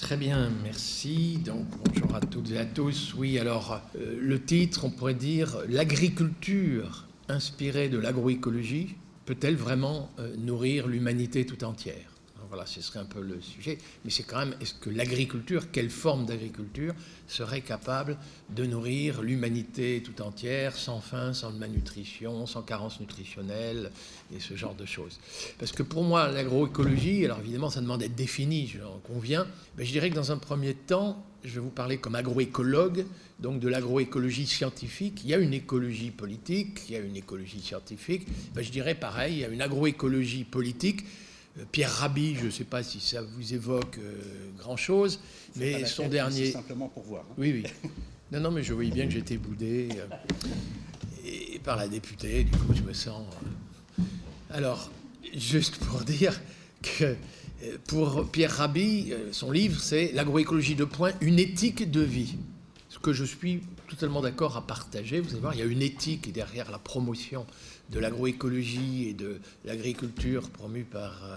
Très bien, merci. Donc bonjour à toutes et à tous. Oui, alors euh, le titre, on pourrait dire l'agriculture inspirée de l'agroécologie peut-elle vraiment euh, nourrir l'humanité tout entière? Voilà, ce serait un peu le sujet. Mais c'est quand même, est-ce que l'agriculture, quelle forme d'agriculture serait capable de nourrir l'humanité tout entière, sans faim, sans malnutrition, sans carence nutritionnelle, et ce genre de choses? Parce que pour moi, l'agroécologie, alors évidemment, ça demande d'être défini, j'en conviens, mais je dirais que dans un premier temps, je vais vous parler comme agroécologue, donc de l'agroécologie scientifique. Il y a une écologie politique, il y a une écologie scientifique. Je dirais pareil, il y a une agroécologie politique Pierre Rabhi, je ne sais pas si ça vous évoque euh, grand-chose, mais son dernier... simplement pour voir. Hein. Oui, oui. Non, non, mais je voyais bien que j'étais boudé euh, et par la députée, du coup je me sens... Alors, juste pour dire que pour Pierre Rabhi, son livre, c'est L'agroécologie de point, une éthique de vie. Ce que je suis totalement d'accord à partager. Vous allez voir, il y a une éthique derrière la promotion de l'agroécologie et de l'agriculture promue par, euh,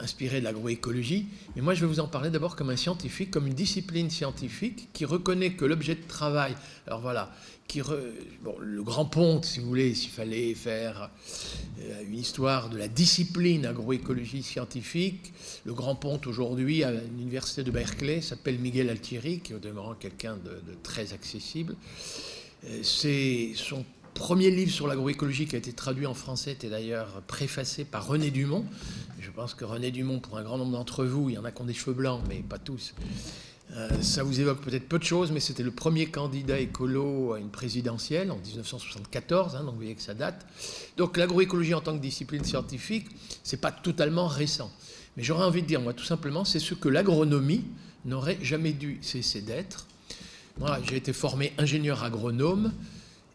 inspirée de l'agroécologie. Mais moi, je vais vous en parler d'abord comme un scientifique, comme une discipline scientifique qui reconnaît que l'objet de travail, alors voilà, qui bon, le grand ponte, si vous voulez, s'il fallait faire euh, une histoire de la discipline agroécologie scientifique, le grand ponte aujourd'hui à l'université de Berkeley s'appelle Miguel Altieri, qui est au demeurant quelqu'un de, de très accessible. Euh, c'est son premier livre sur l'agroécologie qui a été traduit en français était d'ailleurs préfacé par René Dumont. Je pense que René Dumont, pour un grand nombre d'entre vous, il y en a qui ont des cheveux blancs, mais pas tous. Euh, ça vous évoque peut-être peu de choses, mais c'était le premier candidat écolo à une présidentielle en 1974, hein, donc vous voyez que ça date. Donc l'agroécologie en tant que discipline scientifique, c'est pas totalement récent. Mais j'aurais envie de dire, moi, tout simplement, c'est ce que l'agronomie n'aurait jamais dû cesser d'être. Moi, j'ai été formé ingénieur agronome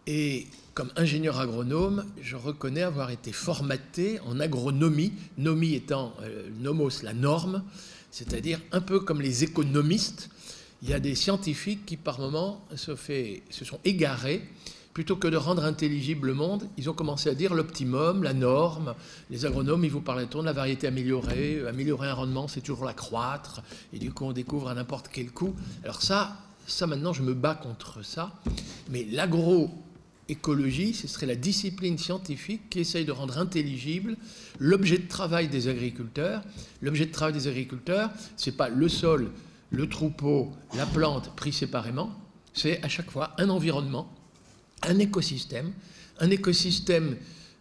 et comme ingénieur agronome, je reconnais avoir été formaté en agronomie, nomie étant euh, nomos, la norme, c'est-à-dire un peu comme les économistes. Il y a des scientifiques qui, par moments, se, sont égarés. Plutôt que de rendre intelligible le monde, ils ont commencé à dire l'optimum, la norme. Les agronomes, ils vous parleront de la variété améliorée. Améliorer un rendement, c'est toujours l'accroître. Et du coup, on découvre à n'importe quel coup. Alors ça, ça maintenant, je me bats contre ça. Mais l'agro écologie, ce serait la discipline scientifique qui essaye de rendre intelligible l'objet de travail des agriculteurs. L'objet de travail des agriculteurs, ce n'est pas le sol, le troupeau, la plante pris séparément, c'est à chaque fois un environnement, un écosystème, un écosystème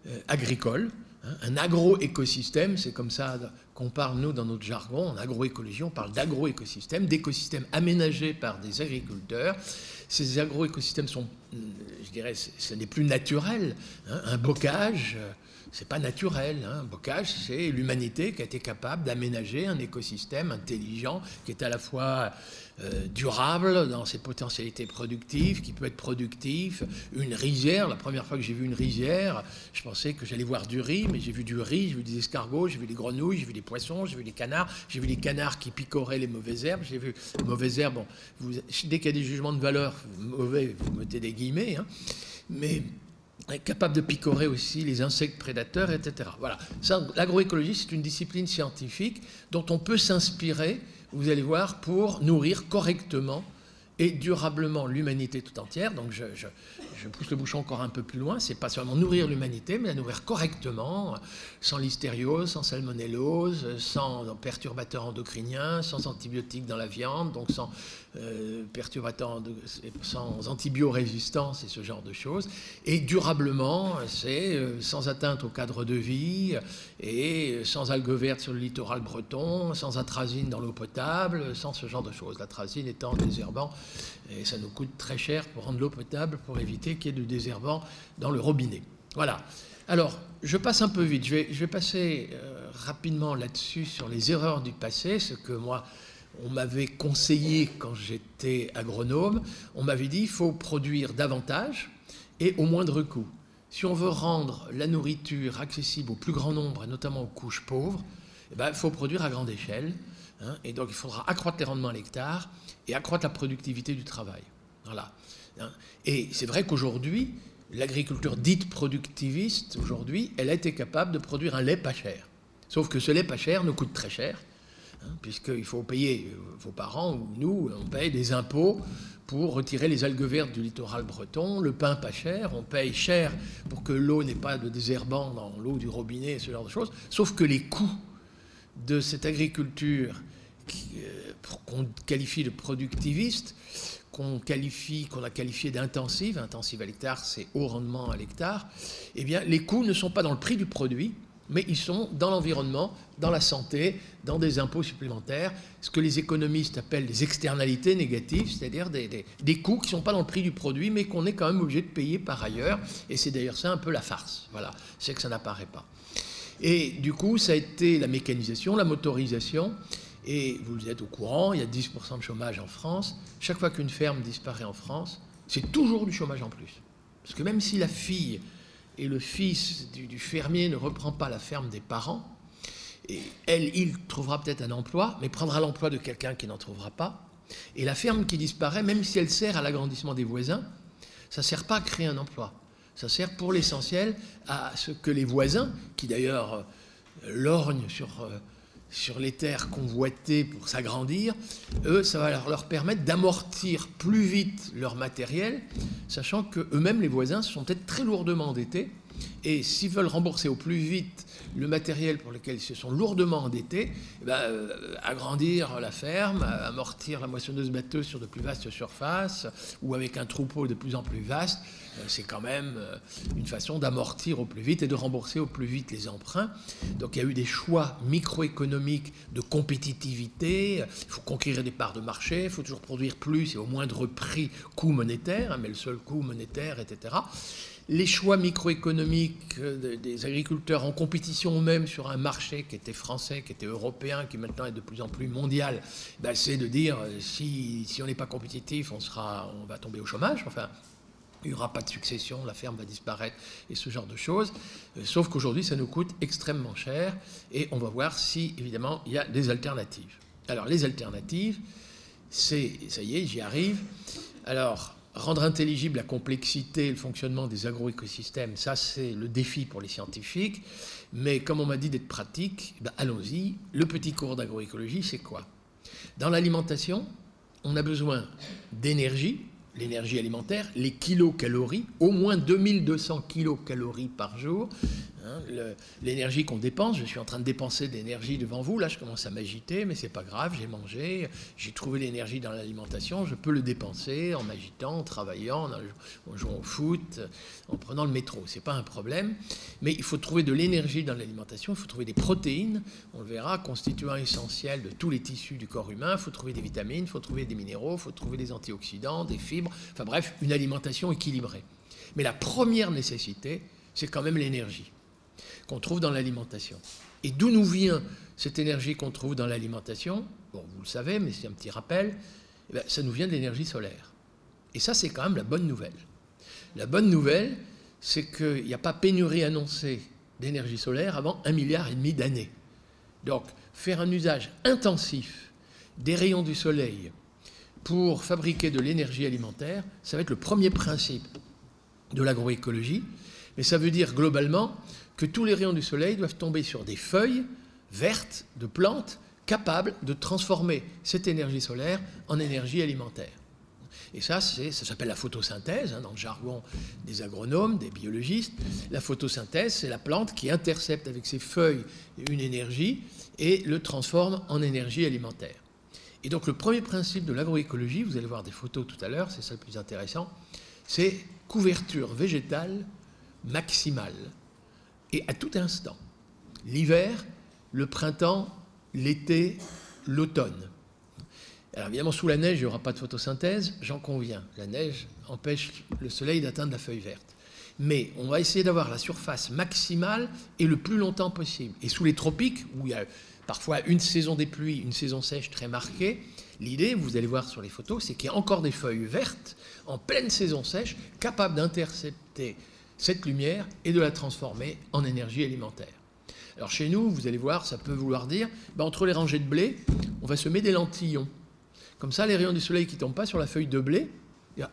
euh, agricole, hein, un agroécosystème, c'est comme ça qu'on parle, nous, dans notre jargon, en agroécologie, on parle d'agroécosystème, d'écosystèmes aménagés par des agriculteurs. Ces agroécosystèmes sont, je dirais, ce n'est plus naturel. Hein. Un bocage, c'est pas naturel. Hein. Bocage, c'est l'humanité qui a été capable d'aménager un écosystème intelligent qui est à la fois euh, durable dans ses potentialités productives, qui peut être productif. Une rizière, la première fois que j'ai vu une rizière, je pensais que j'allais voir du riz, mais j'ai vu du riz, j'ai vu des escargots, j'ai vu des grenouilles, j'ai vu des poissons, j'ai vu des canards, j'ai vu des canards qui picoraient les mauvaises herbes, j'ai vu les mauvaises herbes. Bon, dès qu'il y a des jugements de valeur, mauvais, vous mettez des guillemets, hein, mais capable de picorer aussi les insectes prédateurs, etc. Voilà. L'agroécologie, c'est une discipline scientifique dont on peut s'inspirer vous allez voir, pour nourrir correctement et durablement l'humanité tout entière. Donc je, pousse le bouchon encore un peu plus loin. C'est pas seulement nourrir l'humanité, mais la nourrir correctement, sans listériose, sans salmonellose, sans perturbateurs endocriniens, sans antibiotiques dans la viande, donc sans euh, perturbateurs, sans antibiorésistance et ce genre de choses. Et durablement, c'est euh, sans atteinte au cadre de vie et sans algues vertes sur le littoral breton, sans atrazine dans l'eau potable, sans ce genre de choses. L'atrazine étant désherbant et ça nous coûte très cher pour rendre l'eau potable, pour éviter qu'il y ait du désherbant dans le robinet. Voilà. Alors, je passe un peu vite. Je vais, passer euh, rapidement là-dessus sur les erreurs du passé, ce que moi, on m'avait conseillé quand j'étais agronome. On m'avait dit il faut produire davantage et au moindre coût. Si on veut rendre la nourriture accessible au plus grand nombre, et notamment aux couches pauvres, eh ben, il faut produire à grande échelle. Hein, et donc il faudra accroître les rendements à l'hectare et accroître la productivité du travail. Voilà. Hein. Et c'est vrai qu'aujourd'hui, l'agriculture dite productiviste, aujourd'hui, elle a été capable de produire un lait pas cher. Sauf que ce lait pas cher nous coûte très cher. Hein, puisqu'il faut payer, vos parents ou nous, on paye des impôts pour retirer les algues vertes du littoral breton, le pain pas cher, on paye cher pour que l'eau n'ait pas de désherbant dans l'eau du robinet, ce genre de choses, sauf que les coûts de cette agriculture euh, qu'on qualifie de productiviste, qu'on a qualifié d'intensive, intensive à l'hectare, c'est haut rendement à l'hectare, eh bien, les coûts ne sont pas dans le prix du produit, mais ils sont dans l'environnement, dans la santé, dans des impôts supplémentaires, ce que les économistes appellent des externalités négatives, c'est-à-dire des, des, coûts qui ne sont pas dans le prix du produit, mais qu'on est quand même obligé de payer par ailleurs. Et c'est d'ailleurs ça un peu la farce. Voilà, c'est que ça n'apparaît pas. Et du coup, ça a été la mécanisation, la motorisation. Et vous êtes au courant, il y a 10% de chômage en France. Chaque fois qu'une ferme disparaît en France, c'est toujours du chômage en plus. Parce que même si la fille et le fils du, fermier ne reprend pas la ferme des parents, et elle, il trouvera peut-être un emploi, mais prendra l'emploi de quelqu'un qui n'en trouvera pas. Et la ferme qui disparaît, même si elle sert à l'agrandissement des voisins, ça ne sert pas à créer un emploi. Ça sert pour l'essentiel à ce que les voisins, qui d'ailleurs euh, lorgnent sur euh, sur les terres convoitées pour s'agrandir, eux, ça va leur, permettre d'amortir plus vite leur matériel, sachant que eux-mêmes, les voisins, sont peut-être très lourdement endettés. Et s'ils veulent rembourser au plus vite le matériel pour lequel ils se sont lourdement endettés, eh ben, euh, agrandir la ferme, amortir la moissonneuse batteuse sur de plus vastes surfaces, ou avec un troupeau de plus en plus vaste, euh, c'est quand même euh, une façon d'amortir au plus vite et de rembourser au plus vite les emprunts. Donc il y a eu des choix microéconomiques de compétitivité, il faut conquérir des parts de marché, il faut toujours produire plus et au moindre prix, coût monétaire, hein, mais le seul coût monétaire, etc les choix microéconomiques euh, des agriculteurs en compétition même sur un marché qui était français, qui était européen, qui maintenant est de plus en plus mondial, ben, c'est de dire euh, si, si on n'est pas compétitif, on, sera, on va tomber au chômage. Enfin, il n'y aura pas de succession, la ferme va disparaître et ce genre de choses. Euh, sauf qu'aujourd'hui, ça nous coûte extrêmement cher et on va voir si, évidemment, il y a des alternatives. Alors, les alternatives, c'est, ça y est, j'y arrive. Alors, Rendre intelligible la complexité et le fonctionnement des agroécosystèmes, ça c'est le défi pour les scientifiques. Mais comme on m'a dit d'être pratique, ben allons-y. Le petit cours d'agroécologie, c'est quoi? Dans l'alimentation, on a besoin d'énergie, l'énergie alimentaire, les kilocalories, au moins 2200 kilocalories par jour. Hein, l'énergie qu'on dépense, je suis en train de dépenser de l'énergie devant vous, là je commence à m'agiter, mais c'est pas grave, j'ai mangé, j'ai trouvé l'énergie dans l'alimentation, je peux le dépenser en m'agitant, en travaillant, en jouant au foot, en prenant le métro, c'est pas un problème. Mais il faut trouver de l'énergie dans l'alimentation, il faut trouver des protéines, on le verra, constituant essentiel de tous les tissus du corps humain, il faut trouver des vitamines, il faut trouver des minéraux, il faut trouver des antioxydants, des fibres, enfin bref, une alimentation équilibrée. Mais la première nécessité, c'est quand même l'énergie qu'on trouve dans l'alimentation. Et d'où nous vient cette énergie qu'on trouve dans l'alimentation? Bon, vous le savez, mais c'est un petit rappel. Eh ça nous vient de l'énergie solaire. Et ça, c'est quand même la bonne nouvelle. La bonne nouvelle, c'est qu'il n'y a pas pénurie annoncée d'énergie solaire avant un milliard et demi d'années. Donc, faire un usage intensif des rayons du soleil pour fabriquer de l'énergie alimentaire, ça va être le premier principe de l'agroécologie. Mais ça veut dire globalement que tous les rayons du soleil doivent tomber sur des feuilles vertes de plantes capables de transformer cette énergie solaire en énergie alimentaire. Et ça, ça s'appelle la photosynthèse, hein, dans le jargon des agronomes, des biologistes. La photosynthèse, c'est la plante qui intercepte avec ses feuilles une énergie et le transforme en énergie alimentaire. Et donc le premier principe de l'agroécologie, vous allez voir des photos tout à l'heure, c'est ça le plus intéressant, c'est couverture végétale maximale et à tout instant. L'hiver, le printemps, l'été, l'automne. Alors évidemment, sous la neige, il n'y aura pas de photosynthèse, j'en conviens. La neige empêche le soleil d'atteindre la feuille verte. Mais on va essayer d'avoir la surface maximale et le plus longtemps possible. Et sous les tropiques, où il y a parfois une saison des pluies, une saison sèche très marquée, l'idée, vous allez voir sur les photos, c'est qu'il y a encore des feuilles vertes en pleine saison sèche, capables d'intercepter cette lumière et de la transformer en énergie alimentaire. Alors chez nous, vous allez voir, ça peut vouloir dire, ben, entre les rangées de blé, on va semer des lentillons. Comme ça, les rayons du soleil qui ne tombent pas sur la feuille de blé,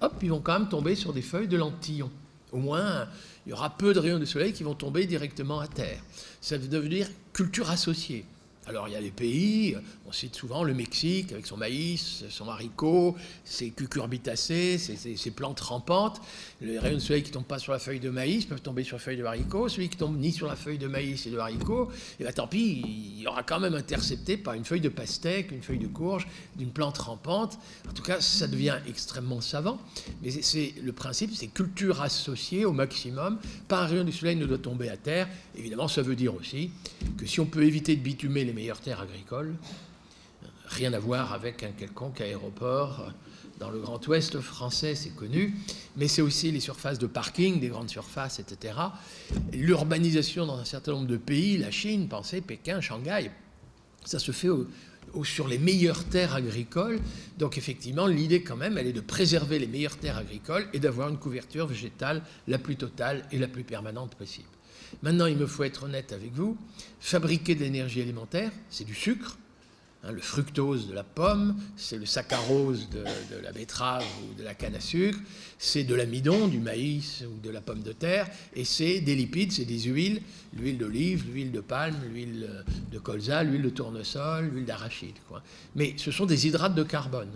hop, ils vont quand même tomber sur des feuilles de lentillons. Au moins, il y aura peu de rayons du soleil qui vont tomber directement à terre. Ça veut dire culture associée. Alors il y a des pays, on cite souvent le Mexique avec son maïs, son haricot, ses cucurbitacées, ses, plantes rampantes. Les rayons de soleil qui ne tombent pas sur la feuille de maïs peuvent tomber sur la feuille de haricot. Celui qui tombe ni sur la feuille de maïs et de haricot, et eh bien tant pis, il aura quand même intercepté par une feuille de pastèque, une feuille de courge, d'une plante rampante. En tout cas, ça devient extrêmement savant. Mais c'est le principe, c'est culture associée au maximum. Pas un rayon du soleil ne doit tomber à terre. Évidemment, ça veut dire aussi que si on peut éviter de bitumer les meilleures terres agricoles. Rien à voir avec un quelconque aéroport dans le Grand Ouest français, c'est connu, mais c'est aussi les surfaces de parking, des grandes surfaces, etc. L'urbanisation dans un certain nombre de pays, la Chine, pensez, Pékin, Shanghai, ça se fait sur les meilleures terres agricoles. Donc effectivement, l'idée quand même, elle est de préserver les meilleures terres agricoles et d'avoir une couverture végétale la plus totale et la plus permanente possible. Maintenant, il me faut être honnête avec vous. Fabriquer de l'énergie alimentaire, c'est du sucre. Hein, le fructose de la pomme, c'est le saccharose de, la betterave ou de la canne à sucre, c'est de l'amidon, du maïs ou de la pomme de terre, et c'est des lipides, c'est des huiles, l'huile d'olive, l'huile de palme, l'huile de colza, l'huile de tournesol, l'huile d'arachide. Mais ce sont des hydrates de carbone.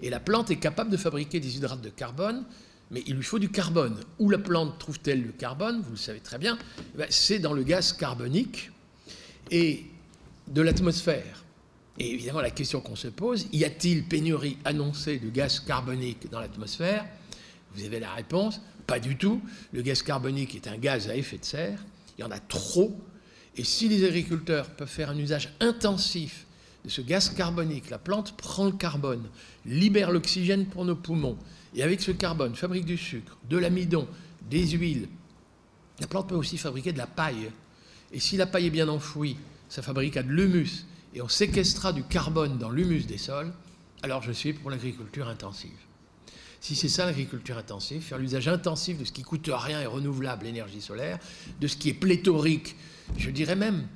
Et la plante est capable de fabriquer des hydrates de carbone mais il lui faut du carbone. Où la plante trouve-t-elle le carbone Vous le savez très bien. Eh ben, c'est dans le gaz carbonique et de l'atmosphère. Et évidemment, la question qu'on se pose, y a-t-il pénurie annoncée de gaz carbonique dans l'atmosphère? Vous avez la réponse, pas du tout. Le gaz carbonique est un gaz à effet de serre, il y en a trop. Et si les agriculteurs peuvent faire un usage intensif de ce gaz carbonique, la plante prend le carbone, libère l'oxygène pour nos poumons, et avec ce carbone, fabrique du sucre, de l'amidon, des huiles. La plante peut aussi fabriquer de la paille. Et si la paille est bien enfouie, ça fabriquera de l'humus. Et on séquestrera du carbone dans l'humus des sols. Alors je suis pour l'agriculture intensive. Si c'est ça l'agriculture intensive, faire l'usage intensif de ce qui coûte rien et renouvelable, l'énergie solaire, de ce qui est pléthorique, je dirais même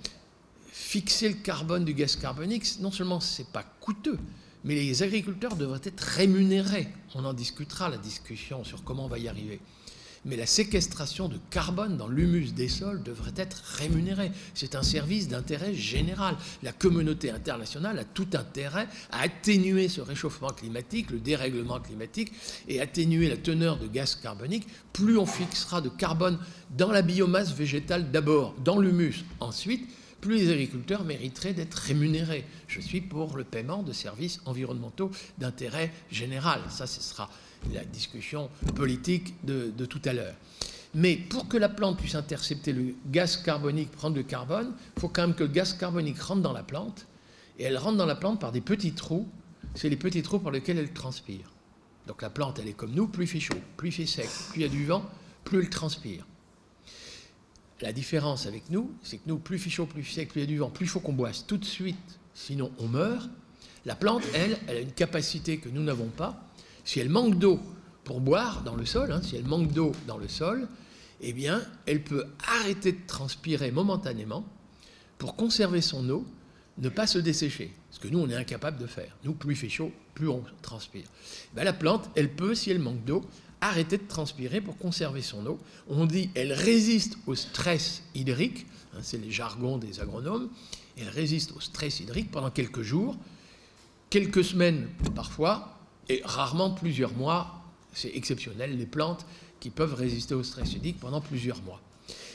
fixer le carbone du gaz carbonique, non seulement c'est pas coûteux, mais les agriculteurs devraient être rémunérés. On en discutera, la discussion sur comment on va y arriver. Mais la séquestration de carbone dans l'humus des sols devrait être rémunérée. C'est un service d'intérêt général. La communauté internationale a tout intérêt à atténuer ce réchauffement climatique, le dérèglement climatique, et atténuer la teneur de gaz carbonique. Plus on fixera de carbone dans la biomasse végétale d'abord, dans l'humus ensuite, plus les agriculteurs mériteraient d'être rémunérés. Je suis pour le paiement de services environnementaux d'intérêt général. Ça, ce sera la discussion politique de, tout à l'heure. Mais pour que la plante puisse intercepter le gaz carbonique, prendre le carbone, il faut quand même que le gaz carbonique rentre dans la plante. Et elle rentre dans la plante par des petits trous. C'est les petits trous par lesquels elle transpire. Donc la plante, elle est comme nous, plus il fait chaud, plus il fait sec, plus il y a du vent, plus elle transpire. La différence avec nous, c'est que nous, plus il chaud, plus sec, plus il y a du vent, plus faut qu'on boisse tout de suite, sinon on meurt. La plante, elle, elle a une capacité que nous n'avons pas. Si elle manque d'eau pour boire dans le sol, hein, si elle manque d'eau dans le sol, eh bien, elle peut arrêter de transpirer momentanément pour conserver son eau, ne pas se dessécher. Ce que nous, on est incapable de faire. Nous, plus il fait chaud, plus on transpire. Ben, la plante, elle peut, si elle manque d'eau, arrêter de transpirer pour conserver son eau. On dit elle résiste au stress hydrique, hein, c'est les jargons des agronomes, elle résiste au stress hydrique pendant quelques jours, quelques semaines parfois, et rarement plusieurs mois. C'est exceptionnel, les plantes qui peuvent résister au stress hydrique pendant plusieurs mois.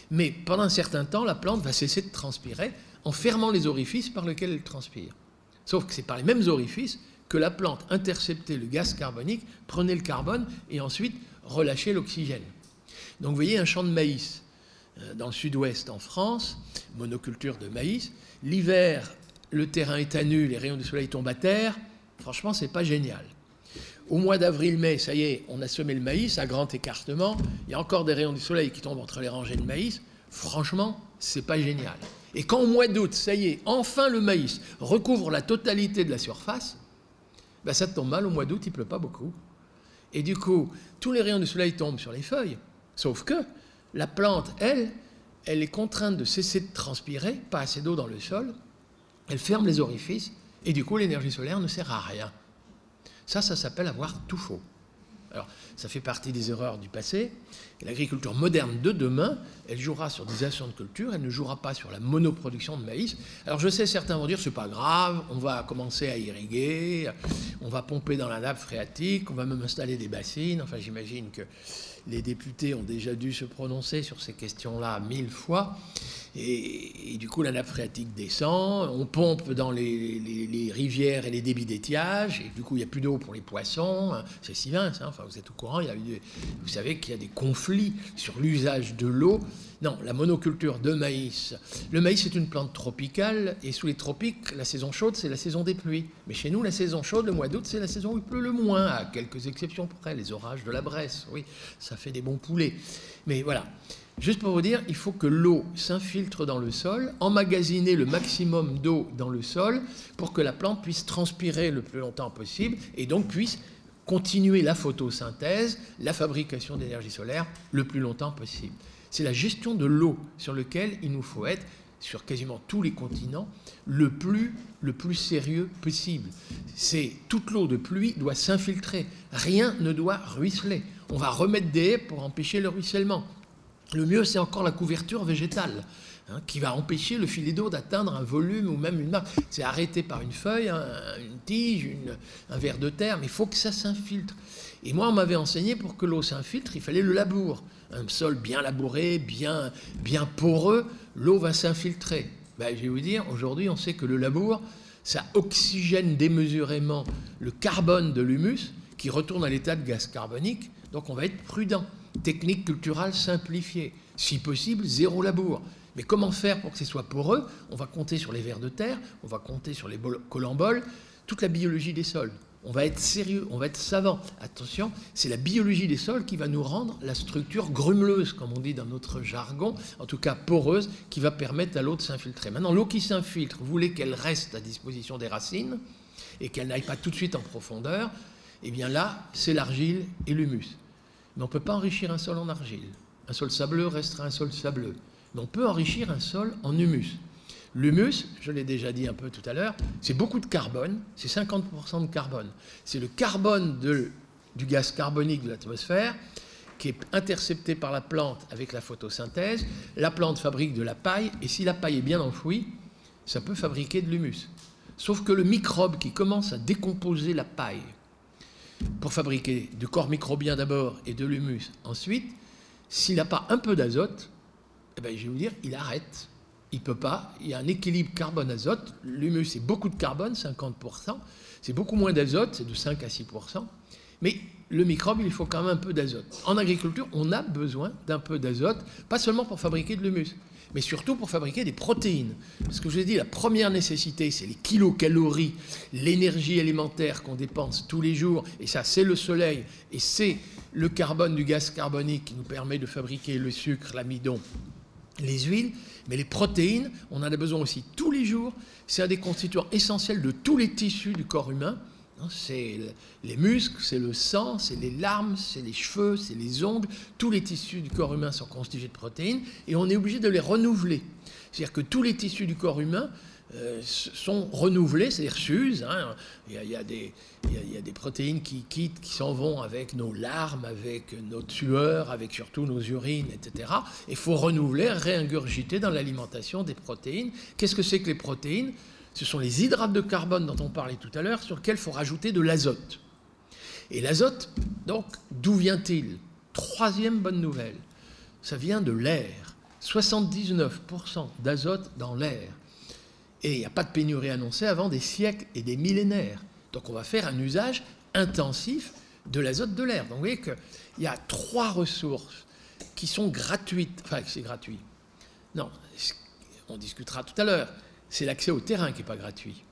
Mais pendant un certain temps, la plante va cesser de transpirer en fermant les orifices par lesquels elle transpire. Sauf que c'est par les mêmes orifices que la plante interceptait le gaz carbonique, prenait le carbone et ensuite relâchait l'oxygène. Donc vous voyez un champ de maïs euh, dans le sud-ouest en France, monoculture de maïs. L'hiver, le terrain est à nu, les rayons du soleil tombent à terre. Franchement, c'est pas génial. Au mois d'avril-mai, ça y est, on a semé le maïs à grand écartement. Il y a encore des rayons du soleil qui tombent entre les rangées de maïs. Franchement, c'est pas génial. Et quand au mois d'août, ça y est, enfin le maïs recouvre la totalité de la surface, ben ça tombe mal, au mois d'août, il pleut pas beaucoup. Et du coup, tous les rayons du soleil tombent sur les feuilles, sauf que la plante, elle, elle est contrainte de cesser de transpirer, pas assez d'eau dans le sol, elle ferme les orifices, et du coup, l'énergie solaire ne sert à rien. Ça, ça s'appelle avoir tout faux. Alors, ça fait partie des erreurs du passé. L'agriculture moderne de demain, elle jouera sur des actions de culture, elle ne jouera pas sur la monoproduction de maïs. Alors, je sais, certains vont dire, c'est pas grave, on va commencer à irriguer, on va pomper dans la nappe phréatique, on va même installer des bassines. Enfin, j'imagine que les députés ont déjà dû se prononcer sur ces questions-là mille fois. Et, du coup, la nappe phréatique descend, on pompe dans les, rivières et les débits d'étiage, et du coup, il n'y a plus d'eau pour les poissons. C'est si hein, enfin, vous êtes au courant, vous savez qu'il y a des conflits sur l'usage de l'eau. Non, la monoculture de maïs. Le maïs est une plante tropicale, et sous les tropiques, la saison chaude, c'est la saison des pluies. Mais chez nous, la saison chaude, le mois d'août, c'est la saison où il pleut le moins, à quelques exceptions près, les orages de la Bresse. Oui, ça fait des bons poulets. Mais voilà. Juste pour vous dire, il faut que l'eau s'infiltre dans le sol, emmagasiner le maximum d'eau dans le sol pour que la plante puisse transpirer le plus longtemps possible et donc puisse continuer la photosynthèse, la fabrication d'énergie solaire le plus longtemps possible. C'est la gestion de l'eau sur laquelle il nous faut être sur quasiment tous les continents le plus, le plus sérieux possible. C'est toute l'eau de pluie doit s'infiltrer, rien ne doit ruisseler. On va remettre des haies pour empêcher le ruissellement. Le mieux, c'est encore la couverture végétale, hein, qui va empêcher le filet d'eau d'atteindre un volume ou même une marque. C'est arrêté par une feuille, une tige, un verre de terre, mais il faut que ça s'infiltre. Et moi, on m'avait enseigné, pour que l'eau s'infiltre, il fallait le labour. Un sol bien labouré, bien, bien poreux, l'eau va s'infiltrer. Ben, je vais vous dire, aujourd'hui, on sait que le labour, ça oxygène démesurément le carbone de l'humus, qui retourne à l'état de gaz carbonique. Donc on va être prudent technique culturelle simplifiée. Si possible, zéro labour. Mais comment faire pour que ce soit poreux? On va compter sur les vers de terre, on va compter sur les colamboles, toute la biologie des sols. On va être sérieux, on va être savant. Attention, c'est la biologie des sols qui va nous rendre la structure grumeleuse, comme on dit dans notre jargon, en tout cas poreuse, qui va permettre à l'eau de s'infiltrer. Maintenant, l'eau qui s'infiltre, vous voulez qu'elle reste à disposition des racines et qu'elle n'aille pas tout de suite en profondeur, eh bien là, c'est l'argile et l'humus. Mais on ne peut pas enrichir un sol en argile. Un sol sableux restera un sol sableux. Mais on peut enrichir un sol en humus. L'humus, je l'ai déjà dit un peu tout à l'heure, c'est beaucoup de carbone, c'est 50% de carbone. C'est le carbone du gaz carbonique de l'atmosphère qui est intercepté par la plante avec la photosynthèse. La plante fabrique de la paille, et si la paille est bien enfouie, ça peut fabriquer de l'humus. Sauf que le microbe qui commence à décomposer la paille, pour fabriquer du corps microbien d'abord et de l'humus ensuite, s'il n'a pas un peu d'azote, eh ben, je vais vous dire, il arrête. Il ne peut pas. Il y a un équilibre carbone-azote. L'humus, c'est beaucoup de carbone, 50%. C'est beaucoup moins d'azote, c'est de 5 à 6%. Mais le microbe, il faut quand même un peu d'azote. En agriculture, on a besoin d'un peu d'azote, pas seulement pour fabriquer de l'humus, mais surtout pour fabriquer des protéines. Parce que je vous ai dit, la première nécessité, c'est les kilocalories, l'énergie alimentaire qu'on dépense tous les jours, et ça, c'est le soleil, et c'est le carbone du gaz carbonique qui nous permet de fabriquer le sucre, l'amidon, les huiles, mais les protéines, on en a besoin aussi tous les jours. C'est un des constituants essentiels de tous les tissus du corps humain. Hein, c'est les muscles, c'est le sang, c'est les larmes, c'est les cheveux, c'est les ongles. Tous les tissus du corps humain sont constitués de protéines et on est obligé de les renouveler. C'est-à-dire que tous les tissus du corps humain euh, sont renouvelés, c'est-à-dire s'usent. Hein. Il, y a, des, protéines qui quittent, qui s'en vont avec nos larmes, avec nos sueurs, avec surtout nos urines, etc. Il faut renouveler, réingurgiter dans l'alimentation des protéines. Qu'est-ce que c'est que les protéines? Ce sont les hydrates de carbone dont on parlait tout à l'heure, sur lesquels il faut rajouter de l'azote. Et l'azote, donc, d'où vient-il? Troisième bonne nouvelle, ça vient de l'air. 79% d'azote dans l'air. Et il n'y a pas de pénurie annoncée avant des siècles et des millénaires. Donc on va faire un usage intensif de l'azote de l'air. Donc vous voyez qu'il y a trois ressources qui sont gratuites. Enfin, c'est gratuit. Non, on discutera tout à l'heure c'est l'accès au terrain qui n'est pas gratuit.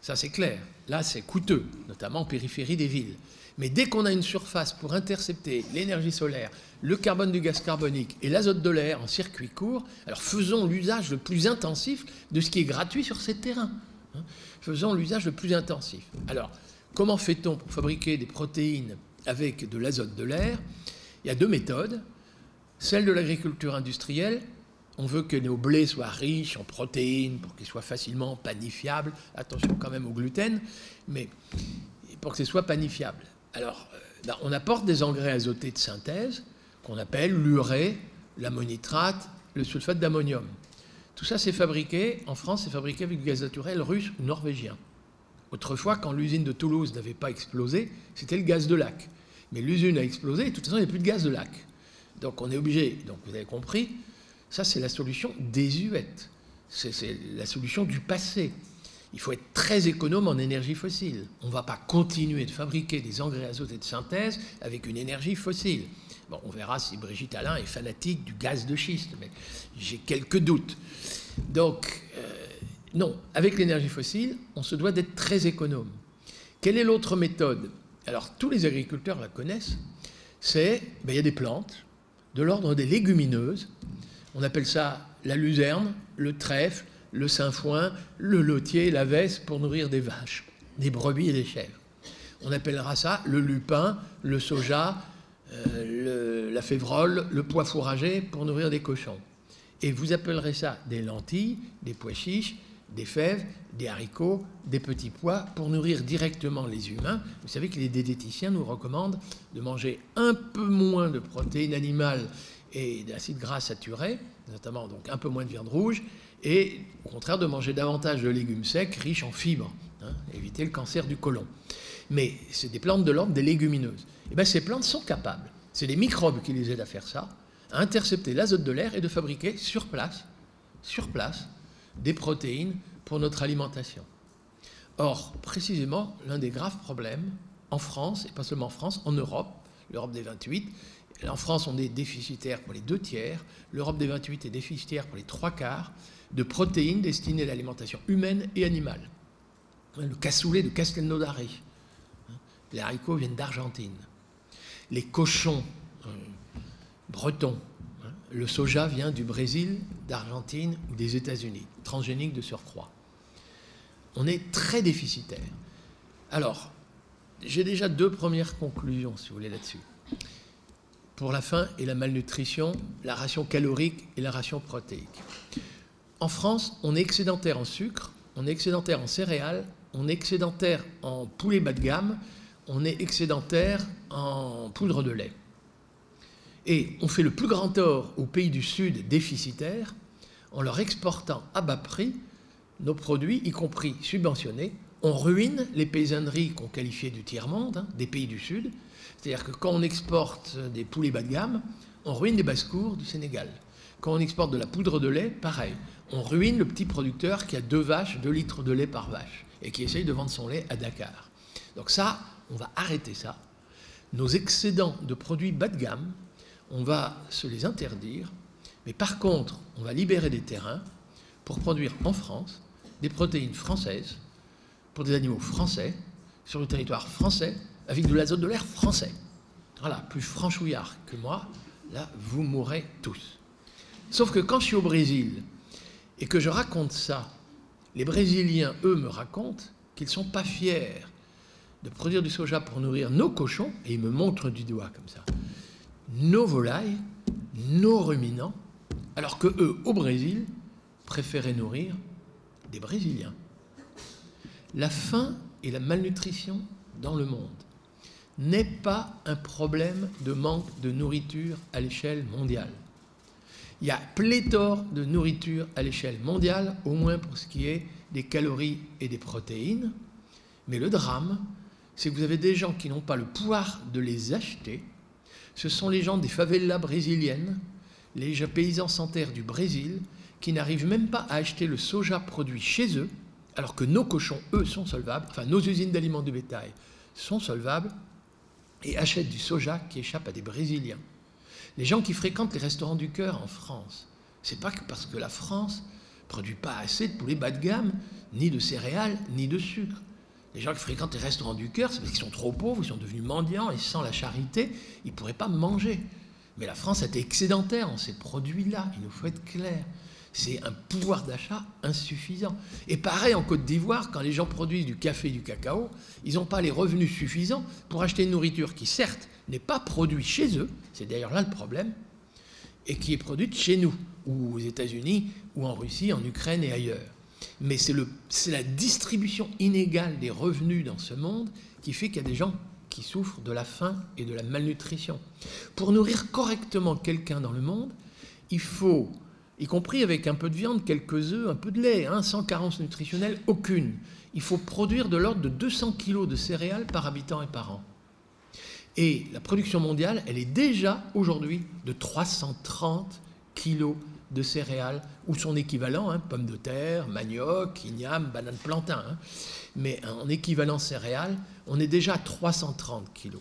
Ça, c'est clair. Là, c'est coûteux, notamment en périphérie des villes. Mais dès qu'on a une surface pour intercepter l'énergie solaire, le carbone du gaz carbonique et l'azote de l'air en circuit court, alors faisons l'usage le plus intensif de ce qui est gratuit sur ces terrains. Hein. Faisons l'usage le plus intensif. Alors, comment fait-on pour fabriquer des protéines avec de l'azote de l'air? Il y a deux méthodes. Celle de l'agriculture industrielle on veut que nos blés soient riches en protéines pour qu'ils soient facilement panifiables. Attention quand même au gluten, mais pour que ce soit panifiable. Alors, euh, ben, On apporte des engrais azotés de synthèse qu'on appelle l'urée, l'ammonitrate, le sulfate d'ammonium. Tout ça, c'est fabriqué, en France, c'est fabriqué avec du gaz naturel russe ou norvégien. Autrefois, quand l'usine de Toulouse n'avait pas explosé, c'était le gaz de lac. Mais l'usine a explosé, et de toute façon, il n'y a plus de gaz de lac. Donc on est obligé, donc vous avez compris, ça c'est la solution désuète. C'est la solution du passé. Il faut être très économe en énergie fossile. On ne va pas continuer de fabriquer des engrais azotés de synthèse avec une énergie fossile. On verra si Brigitte Alain est fanatique du gaz de schiste, mais j'ai quelques doutes. Donc, euh, non, avec l'énergie fossile, on se doit d'être très économe. Quelle est l'autre méthode? Alors, tous les agriculteurs la connaissent. C'est, ben, il y a des plantes de l'ordre des légumineuses. On appelle ça la luzerne, le trèfle, le sainfoin, le lotier, la veste pour nourrir des vaches, des brebis et des chèvres. On appellera ça le lupin, le soja, euh, la févrole, le pois fourragé pour nourrir des cochons. Et vous appellerez ça des lentilles, des pois chiches, des fèves, des haricots, des petits pois pour nourrir directement les humains. Vous savez que les diététiciens nous recommandent de manger un peu moins de protéines animales et d'acides gras saturés, notamment donc un peu moins de viande rouge, et au contraire de manger davantage de légumes secs riches en fibres, hein, éviter le cancer du côlon. Mais c'est des plantes de l'ordre des légumineuses. Et eh bien ces plantes sont capables, c'est les microbes qui les aident à faire ça, à intercepter l'azote de l'air et de fabriquer sur place, sur place, des protéines pour notre alimentation. Or, précisément, l'un des graves problèmes en France, et pas seulement en France, en Europe, l'Europe des 28, en France, on est déficitaire pour les deux tiers, l'Europe des 28 est déficitaire pour les trois quarts de protéines destinées à l'alimentation humaine et animale. Le cassoulet de Castelnaudary, les haricots viennent d'Argentine. Les cochons euh, bretons, hein, le soja vient du Brésil, d'Argentine ou des États-Unis, transgénique de surcroît. On est très déficitaire. Alors, j'ai déjà deux premières conclusions, si vous voulez, là-dessus. Pour la faim et la malnutrition, la ration calorique et la ration protéique. En France, on est excédentaire en sucre, on est excédentaire en céréales, on est excédentaire en poulet bas de gamme, on est excédentaire en poudre de lait. Et on fait le plus grand tort aux pays du Sud déficitaires en leur exportant à bas prix nos produits, y compris subventionnés. On ruine les paysanneries qu'on qualifiait du tiers-monde, hein, des pays du Sud. C'est-à-dire que quand on exporte des poulets bas de gamme, on ruine les basses-cours du Sénégal. Quand on exporte de la poudre de lait, pareil. On ruine le petit producteur qui a deux vaches, deux litres de lait par vache, et qui essaye de vendre son lait à Dakar. Donc ça, on va arrêter ça. Nos excédents de produits bas de gamme, on va se les interdire, mais par contre, on va libérer des terrains pour produire en France des protéines françaises pour des animaux français, sur le territoire français, avec de l'azote de l'air français. Voilà, plus franchouillard que moi, là, vous mourrez tous. Sauf que quand je suis au Brésil et que je raconte ça, les Brésiliens, eux, me racontent qu'ils ne sont pas fiers de produire du soja pour nourrir nos cochons, et ils me montrent du doigt comme ça, nos volailles, nos ruminants, alors que eux, au Brésil, préféraient nourrir des Brésiliens. La faim et la malnutrition dans le monde n'est pas un problème de manque de nourriture à l'échelle mondiale. Il y a pléthore de nourriture à l'échelle mondiale, au moins pour ce qui est des calories et des protéines. Mais le drame, c'est que vous avez des gens qui n'ont pas le pouvoir de les acheter. Ce sont les gens des favelas brésiliennes, les paysans sans terre du Brésil, qui n'arrivent même pas à acheter le soja produit chez eux, alors que nos cochons, eux, sont solvables, enfin nos usines d'aliments de bétail sont solvables, et achètent du soja qui échappe à des Brésiliens. Les gens qui fréquentent les restaurants du cœur en France, c'est pas que parce que la France produit pas assez de poulet bas de gamme, ni de céréales, ni de sucre. Les gens qui fréquentent les restaurants du cœur, c'est parce qu'ils sont trop pauvres, ils sont devenus mendiants et sans la charité, ils ne pourraient pas manger. Mais la France était excédentaire en ces produits-là, il nous faut être clair. C'est un pouvoir d'achat insuffisant. Et pareil en Côte d'Ivoire, quand les gens produisent du café et du cacao, ils n'ont pas les revenus suffisants pour acheter une nourriture qui, certes, n'est pas produite chez eux, c'est d'ailleurs là le problème, et qui est produite chez nous, ou aux États-Unis, ou en Russie, en Ukraine et ailleurs mais c'est la distribution inégale des revenus dans ce monde qui fait qu'il y a des gens qui souffrent de la faim et de la malnutrition. Pour nourrir correctement quelqu'un dans le monde, il faut, y compris avec un peu de viande, quelques œufs, un peu de lait, hein, sans carence nutritionnelle aucune, il faut produire de l'ordre de 200 kg de céréales par habitant et par an. Et la production mondiale, elle est déjà aujourd'hui de 330 kg de céréales, ou son équivalent, hein, pommes de terre, manioc, igname, banane plantain. Hein. Mais en équivalent céréales, on est déjà à 330 kg.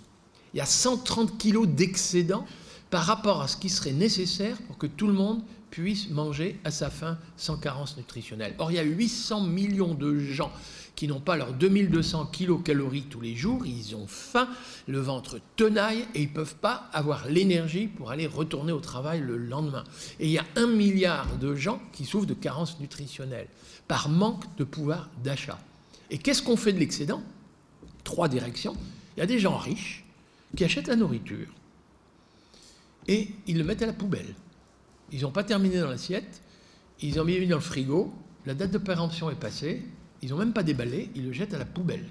Il y a 130 kg d'excédent par rapport à ce qui serait nécessaire pour que tout le monde puisse manger à sa faim sans carence nutritionnelle. Or, il y a 800 millions de gens qui n'ont pas leurs 2200 kilocalories tous les jours, ils ont faim, le ventre tenaille et ils ne peuvent pas avoir l'énergie pour aller retourner au travail le lendemain. Et il y a un milliard de gens qui souffrent de carence nutritionnelle par manque de pouvoir d'achat. Et qu'est-ce qu'on fait de l'excédent? Trois directions. Il y a des gens riches qui achètent la nourriture et ils le mettent à la poubelle. Ils n'ont pas terminé dans l'assiette, ils ont mis dans le frigo, la date de péremption est passée, ils n'ont même pas déballé, ils le jettent à la poubelle.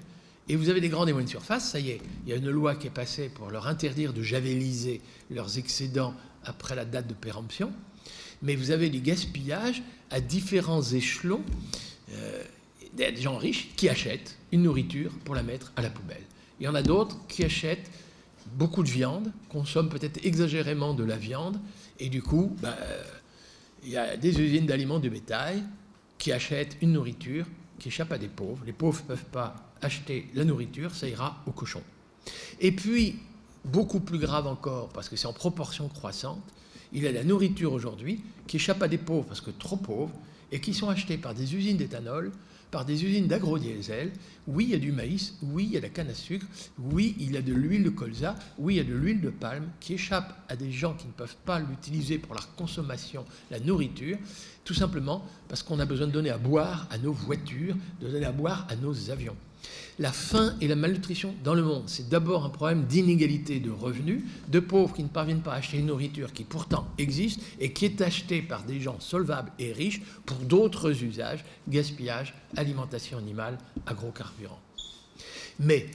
Et vous avez des grandes et moyennes surfaces, ça y est, il y a une loi qui est passée pour leur interdire de javeliser leurs excédents après la date de péremption. Mais vous avez du gaspillage à différents échelons. Euh, des gens riches qui achètent une nourriture pour la mettre à la poubelle. Il y en a d'autres qui achètent beaucoup de viande, consomment peut-être exagérément de la viande, et du coup, bah, il y a des usines d'aliments de bétail qui achètent une nourriture qui échappe à des pauvres. Les pauvres ne peuvent pas acheter la nourriture, ça ira aux cochons. Et puis, beaucoup plus grave encore, parce que c'est en proportion croissante, il y a la nourriture aujourd'hui qui échappe à des pauvres parce que trop pauvres et qui sont achetées par des usines d'éthanol par des usines d'agrodiesel. Oui, il y a du maïs, oui, il y a de la canne à sucre, oui, il y a de l'huile de colza, oui, il y a de l'huile de palme qui échappe à des gens qui ne peuvent pas l'utiliser pour leur consommation, la nourriture, tout simplement parce qu'on a besoin de donner à boire à nos voitures, de donner à boire à nos avions. La faim et la malnutrition dans le monde, c'est d'abord un problème d'inégalité de revenus, de pauvres qui ne parviennent pas à acheter une nourriture qui pourtant existe et qui est achetée par des gens solvables et riches pour d'autres usages, gaspillage, alimentation animale, agrocarburants. Mais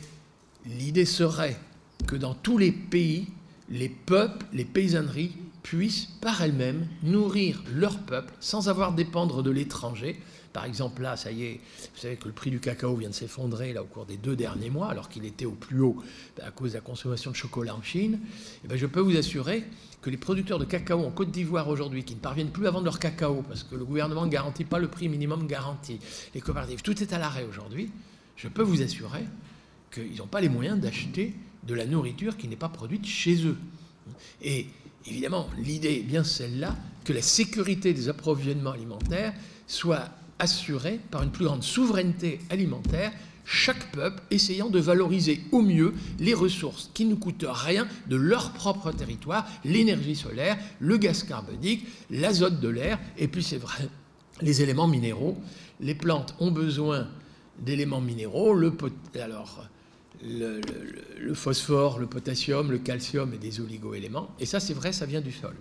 l'idée serait que dans tous les pays, les peuples, les paysanneries puissent par elles-mêmes nourrir leur peuple sans avoir dépendre de l'étranger, par exemple, là, ça y est, vous savez que le prix du cacao vient de s'effondrer là au cours des deux derniers mois, alors qu'il était au plus haut ben, à cause de la consommation de chocolat en Chine. Et eh ben, je peux vous assurer que les producteurs de cacao en Côte d'Ivoire aujourd'hui, qui ne parviennent plus à vendre leur cacao parce que le gouvernement ne garantit pas le prix minimum garanti, les coopératives, tout est à l'arrêt aujourd'hui. Je peux vous assurer qu'ils n'ont pas les moyens d'acheter de la nourriture qui n'est pas produite chez eux. Et évidemment, l'idée est bien celle-là, que la sécurité des approvisionnements alimentaires soit assurée par une plus grande souveraineté alimentaire, chaque peuple essayant de valoriser au mieux les ressources qui ne coûtent rien de leur propre territoire, l'énergie solaire, le gaz carbonique, l'azote de l'air, et puis c'est vrai, les éléments minéraux. Les plantes ont besoin d'éléments minéraux, le, phosphore, le potassium, le calcium et des oligo-éléments, et ça c'est vrai, ça vient du sol.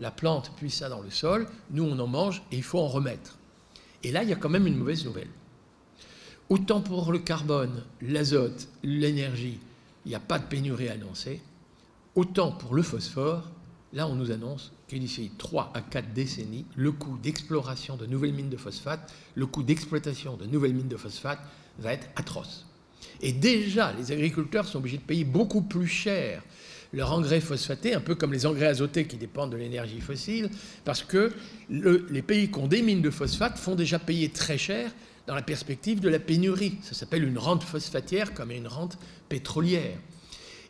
La plante puise ça dans le sol, nous on en mange et il faut en remettre. Et là, il y a quand même une mauvaise nouvelle. Autant pour le carbone, l'azote, l'énergie, il n'y a pas de pénurie annoncée, autant pour le phosphore, là on nous annonce que d'ici 3 à 4 décennies, le coût d'exploration de nouvelles mines de phosphate, le coût d'exploitation de nouvelles mines de phosphate va être atroce. Et déjà, les agriculteurs sont obligés de payer beaucoup plus cher leur engrais phosphaté, un peu comme les engrais azotés qui dépendent de l'énergie fossile, parce que les pays qui ont des mines de phosphate font déjà payer très cher dans la perspective de la pénurie. Ça s'appelle une rente phosphatière comme une rente pétrolière.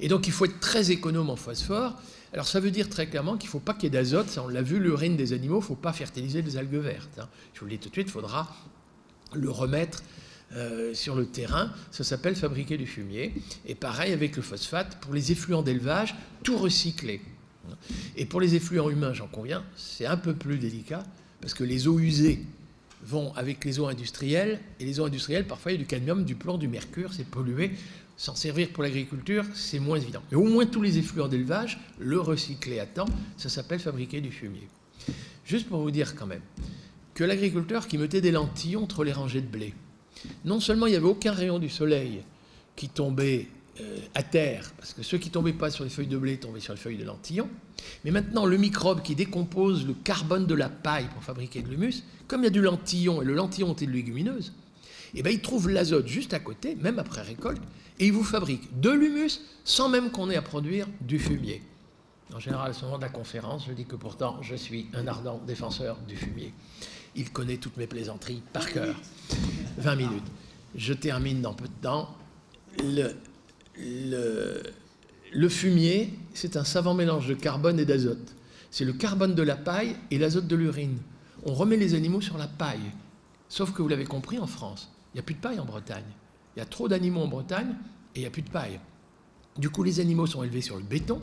Et donc il faut être très économe en phosphore. Alors ça veut dire très clairement qu'il ne faut pas qu'il y ait d'azote, on l'a vu, l'urine des animaux, il ne faut pas fertiliser des algues vertes. Hein. Je vous le dis tout de suite, il faudra le remettre euh, sur le terrain. Ça s'appelle fabriquer du fumier. Et pareil avec le phosphate, pour les effluents d'élevage, tout recycler. Et pour les effluents humains, j'en conviens, c'est un peu plus délicat, parce que les eaux usées vont avec les eaux industrielles, et les eaux industrielles, parfois il y a du cadmium, du plomb, du mercure, c'est pollué. S'en servir pour l'agriculture, c'est moins évident. Mais au moins tous les effluents d'élevage, le recycler à temps, ça s'appelle fabriquer du fumier. Juste pour vous dire quand même que l'agriculteur qui mettait des lentilles entre les rangées de blé, non seulement il n'y avait aucun rayon du soleil qui tombait euh, à terre, parce que ceux qui tombaient pas sur les feuilles de blé tombaient sur les feuilles de lentillon. Mais maintenant, le microbe qui décompose le carbone de la paille pour fabriquer de l'humus, comme il y a du lentillon, et le lentillon est une légumineuse, eh ben, il trouve l'azote juste à côté, même après récolte, et il vous fabrique de l'humus sans même qu'on ait à produire du fumier. En général, à ce moment de la conférence, je dis que pourtant, je suis un ardent défenseur du fumier. Il connaît toutes mes plaisanteries par cœur. 20 minutes. Je termine dans peu de temps. Le, fumier, c'est un savant mélange de carbone et d'azote. C'est le carbone de la paille et l'azote de l'urine. On remet les animaux sur la paille. Sauf que vous l'avez compris, en France, il n'y a plus de paille en Bretagne. Il y a trop d'animaux en Bretagne et il n'y a plus de paille. Du coup, les animaux sont élevés sur le béton.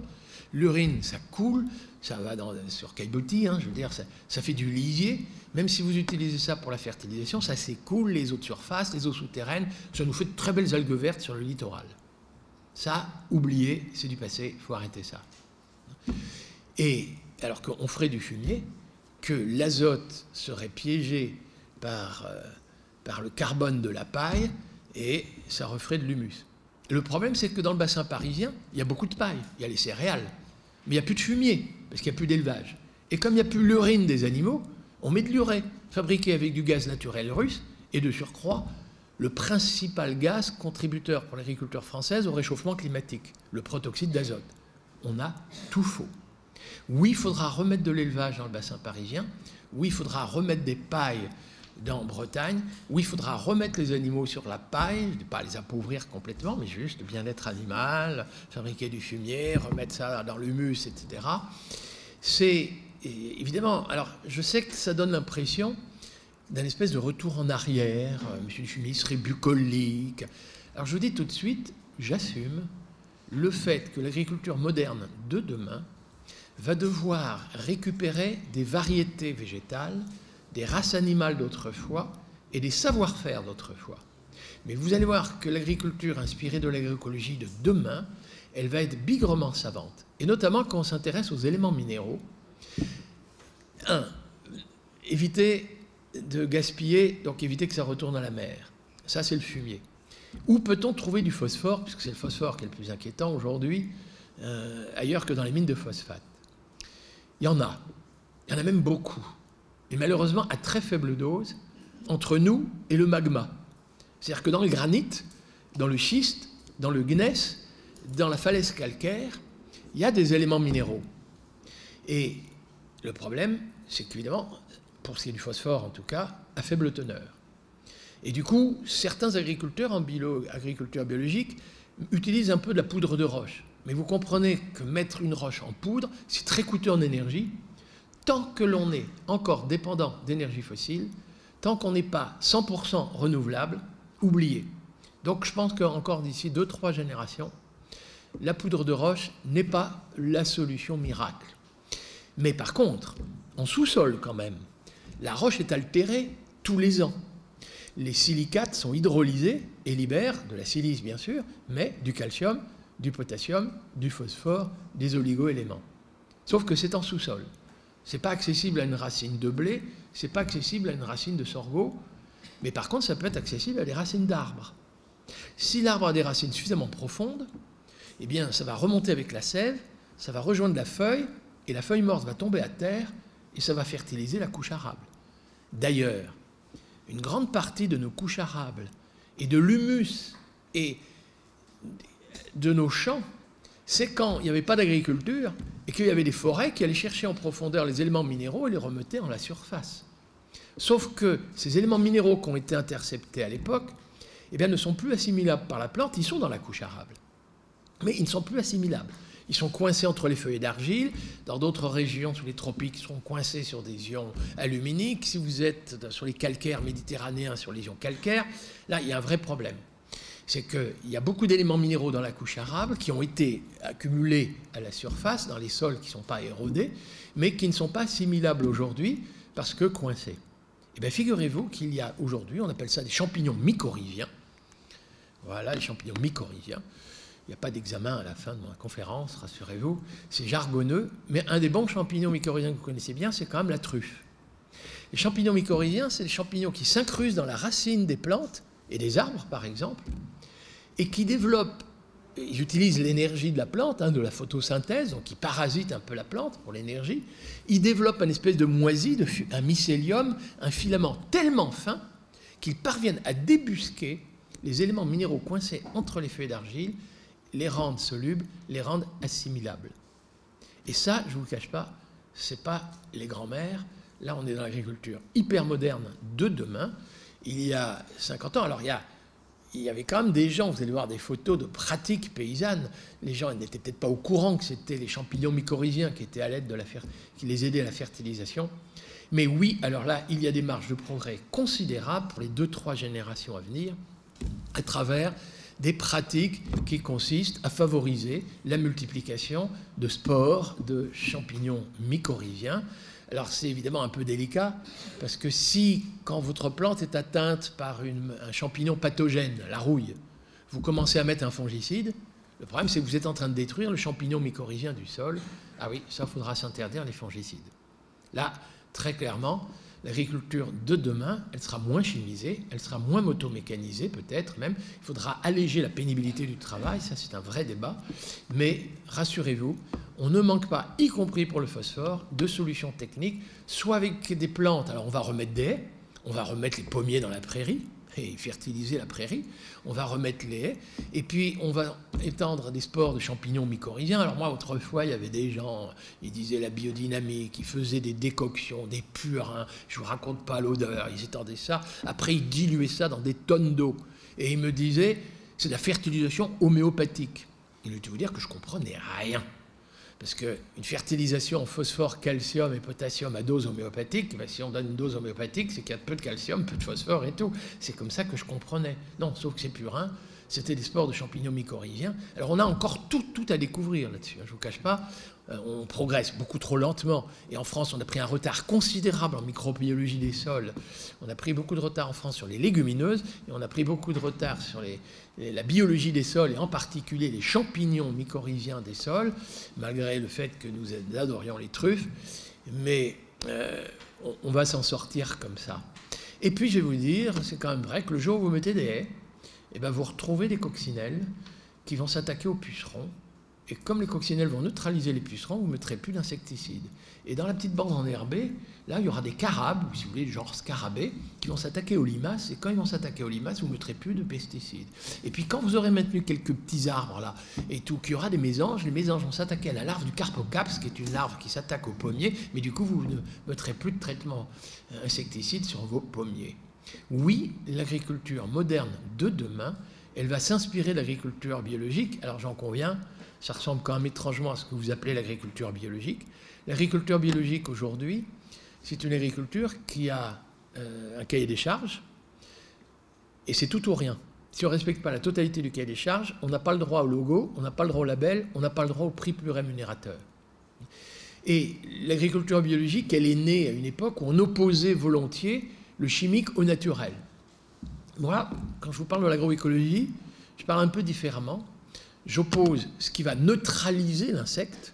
L'urine, ça coule, ça va dans, sur caillebotis, hein, je veux dire, ça, fait du lisier. Même si vous utilisez ça pour la fertilisation, ça s'écoule, les eaux de surface, les eaux souterraines, ça nous fait de très belles algues vertes sur le littoral. Ça, oubliez, c'est du passé, il faut arrêter ça. Et alors qu'on ferait du fumier, que l'azote serait piégé par, euh, par le carbone de la paille et ça referait de l'humus. Le problème, c'est que dans le bassin parisien, il y a beaucoup de paille, il y a les céréales, mais il n'y a plus de fumier, parce qu'il n'y a plus d'élevage. Et comme il n'y a plus l'urine des animaux, on met de l'urée, fabriquée avec du gaz naturel russe, et de surcroît, le principal gaz contributeur pour l'agriculture française au réchauffement climatique, le protoxyde d'azote. On a tout faux. Oui, il faudra remettre de l'élevage dans le bassin parisien. Oui, il faudra remettre des pailles dans Bretagne. Oui, il faudra remettre les animaux sur la paille, pas les appauvrir complètement, mais juste bien-être animal, fabriquer du fumier, remettre ça dans l'humus, etc. C'est évidemment, alors je sais que ça donne l'impression d'un espèce de retour en arrière. Euh, Monsieur le fumier serait bucolique. Alors je vous dis tout de suite, j'assume le fait que l'agriculture moderne de demain va devoir récupérer des variétés végétales, des races animales d'autrefois et des savoir-faire d'autrefois. Mais vous allez voir que l'agriculture inspirée de l'agroécologie de demain, elle va être bigrement savante. Et notamment quand on s'intéresse aux éléments minéraux. Un, éviter de gaspiller, donc éviter que ça retourne à la mer. Ça, c'est le fumier. Où peut-on trouver du phosphore, puisque c'est le phosphore qui est le plus inquiétant aujourd'hui, euh, ailleurs que dans les mines de phosphate? Il y en a. Il y en a même beaucoup. Mais malheureusement à très faible dose, entre nous et le magma. C'est-à-dire que dans le granit, dans le schiste, dans le gneiss, dans la falaise calcaire, il y a des éléments minéraux. Et le problème, c'est qu'évidemment, pour ce qui est du phosphore en tout cas, à faible teneur. Et du coup, certains agriculteurs en bio, agriculture biologique utilisent un peu de la poudre de roche. Mais vous comprenez que mettre une roche en poudre, c'est très coûteux en énergie. Tant que l'on est encore dépendant d'énergie fossile, tant qu'on n'est pas 100% renouvelable, oubliez. Donc je pense qu'encore d'ici 2-3 générations, la poudre de roche n'est pas la solution miracle. Mais par contre, en sous-sol quand même, la roche est altérée tous les ans. Les silicates sont hydrolysés et libèrent de la silice, bien sûr, mais du calcium, du potassium, du phosphore, des oligo-éléments. Sauf que c'est en sous-sol. Ce n'est pas accessible à une racine de blé, ce n'est pas accessible à une racine de sorgho, mais par contre, ça peut être accessible à des racines d'arbres. Si l'arbre a des racines suffisamment profondes, eh bien, ça va remonter avec la sève, ça va rejoindre la feuille, et la feuille morte va tomber à terre, et ça va fertiliser la couche arable. D'ailleurs, une grande partie de nos couches arables et de l'humus et de nos champs, c'est quand il n'y avait pas d'agriculture et qu'il y avait des forêts qui allaient chercher en profondeur les éléments minéraux et les remettaient en la surface. Sauf que ces éléments minéraux qui ont été interceptés à l'époque eh ne sont plus assimilables par la plante, ils sont dans la couche arable. Mais ils ne sont plus assimilables. Ils sont coincés entre les feuilles d'argile. Dans d'autres régions, sous les tropiques, ils sont coincés sur des ions aluminiques. Si vous êtes sur les calcaires méditerranéens, sur les ions calcaires, là, il y a un vrai problème. C'est qu'il y a beaucoup d'éléments minéraux dans la couche arable qui ont été accumulés à la surface, dans les sols qui ne sont pas érodés, mais qui ne sont pas assimilables aujourd'hui parce que coincés. Eh bien, figurez-vous qu'il y a aujourd'hui, on appelle ça des champignons mycorhiziens. Voilà, les champignons mycorhiziens. Il n'y a pas d'examen à la fin de ma conférence, rassurez-vous. C'est jargonneux, mais un des bons champignons mycorhiziens que vous connaissez bien, c'est quand même la truffe. Les champignons mycorhiziens, c'est des champignons qui s'incrustent dans la racine des plantes et des arbres, par exemple, et qui développent ils utilisent l'énergie de la plante, hein, de la photosynthèse, donc ils parasitent un peu la plante pour l'énergie. Ils développent une espèce de moisie, de, un mycélium, un filament tellement fin qu'ils parviennent à débusquer les éléments minéraux coincés entre les feuilles d'argile, les rendent solubles, les rendent assimilables. Et ça, je ne vous le cache pas, ce n'est pas les grands-mères. Là, on est dans l'agriculture hyper moderne de demain. Il y a 50 ans, alors il y a il y avait quand même des gens, vous allez voir des photos de pratiques paysannes. Les gens n'étaient peut-être pas au courant que c'était les champignons mycorhiziens qui étaient à l'aide de la qui les aidaient à la fertilisation. Mais oui, alors là, il y a des marges de progrès considérables pour les deux, trois générations à venir à travers des pratiques qui consistent à favoriser la multiplication de spores de champignons mycorhiziens alors c'est évidemment un peu délicat, parce que si, quand votre plante est atteinte par un champignon pathogène, la rouille, vous commencez à mettre un fongicide, le problème c'est que vous êtes en train de détruire le champignon mycorhizien du sol. Ah oui, ça faudra s'interdire les fongicides. Là, très clairement, l'agriculture de demain, elle sera moins chimisée, elle sera moins motomécanisée peut-être même. Il faudra alléger la pénibilité du travail, ça c'est un vrai débat. Mais rassurez-vous, on ne manque pas, y compris pour le phosphore, de solutions techniques, soit avec des plantes, alors on va remettre des haies, on va remettre les pommiers dans la prairie, et fertiliser la prairie, on va remettre les haies, et puis on va étendre des spores de champignons mycorhiziens. Alors moi, autrefois, il y avait des gens, ils disaient la biodynamique, ils faisaient des décoctions, des purins, je vous raconte pas l'odeur, ils étendaient ça, après ils diluaient ça dans des tonnes d'eau, et ils me disaient, c'est de la fertilisation homéopathique. Il veut vous dire que je comprenais rien. Parce qu'une fertilisation en phosphore, calcium et potassium à dose homéopathique, ben, si on donne une dose homéopathique, c'est qu'il y a peu de calcium, peu de phosphore et tout. C'est comme ça que je comprenais. Non, sauf que c'est purin, c'était des spores de champignons mycorhiziens. Alors on a encore tout, tout à découvrir là-dessus. Hein, je ne vous cache pas, on progresse beaucoup trop lentement. Et en France, on a pris un retard considérable en microbiologie des sols. On a pris beaucoup de retard en France sur les légumineuses et on a pris beaucoup de retard sur la biologie des sols et en particulier les champignons mycorhiziens des sols, malgré le fait que nous adorions les truffes. Mais euh, on, va s'en sortir comme ça. Et puis, je vais vous dire, c'est quand même vrai que le jour où vous mettez des haies, eh ben, vous retrouvez des coccinelles qui vont s'attaquer aux pucerons et comme les coccinelles vont neutraliser les pucerons, vous ne mettrez plus d'insecticides. Et dans la petite bande enherbée, là, il y aura des carabes, ou si vous voulez, genre scarabées, qui vont s'attaquer aux limaces. Et quand ils vont s'attaquer aux limaces, vous ne mettrez plus de pesticides. Et puis quand vous aurez maintenu quelques petits arbres là, et tout, qu'il y aura des mésanges, les mésanges vont s'attaquer à la larve du carpocaps, qui est une larve qui s'attaque aux pommiers, mais du coup, vous ne mettrez plus de traitement euh, insecticide sur vos pommiers. Oui, l'agriculture moderne de demain, elle va s'inspirer de l'agriculture biologique. Alors j'en conviens, ça ressemble quand même étrangement à ce que vous appelez l'agriculture biologique. L'agriculture biologique aujourd'hui, c'est une agriculture qui a euh, un cahier des charges, et c'est tout ou rien. Si on ne respecte pas la totalité du cahier des charges, on n'a pas le droit au logo, on n'a pas le droit au label, on n'a pas le droit au prix plus rémunérateur. Et l'agriculture biologique, elle est née à une époque où on opposait volontiers le chimique au naturel. Moi, quand je vous parle de l'agroécologie, je parle un peu différemment j'oppose ce qui va neutraliser l'insecte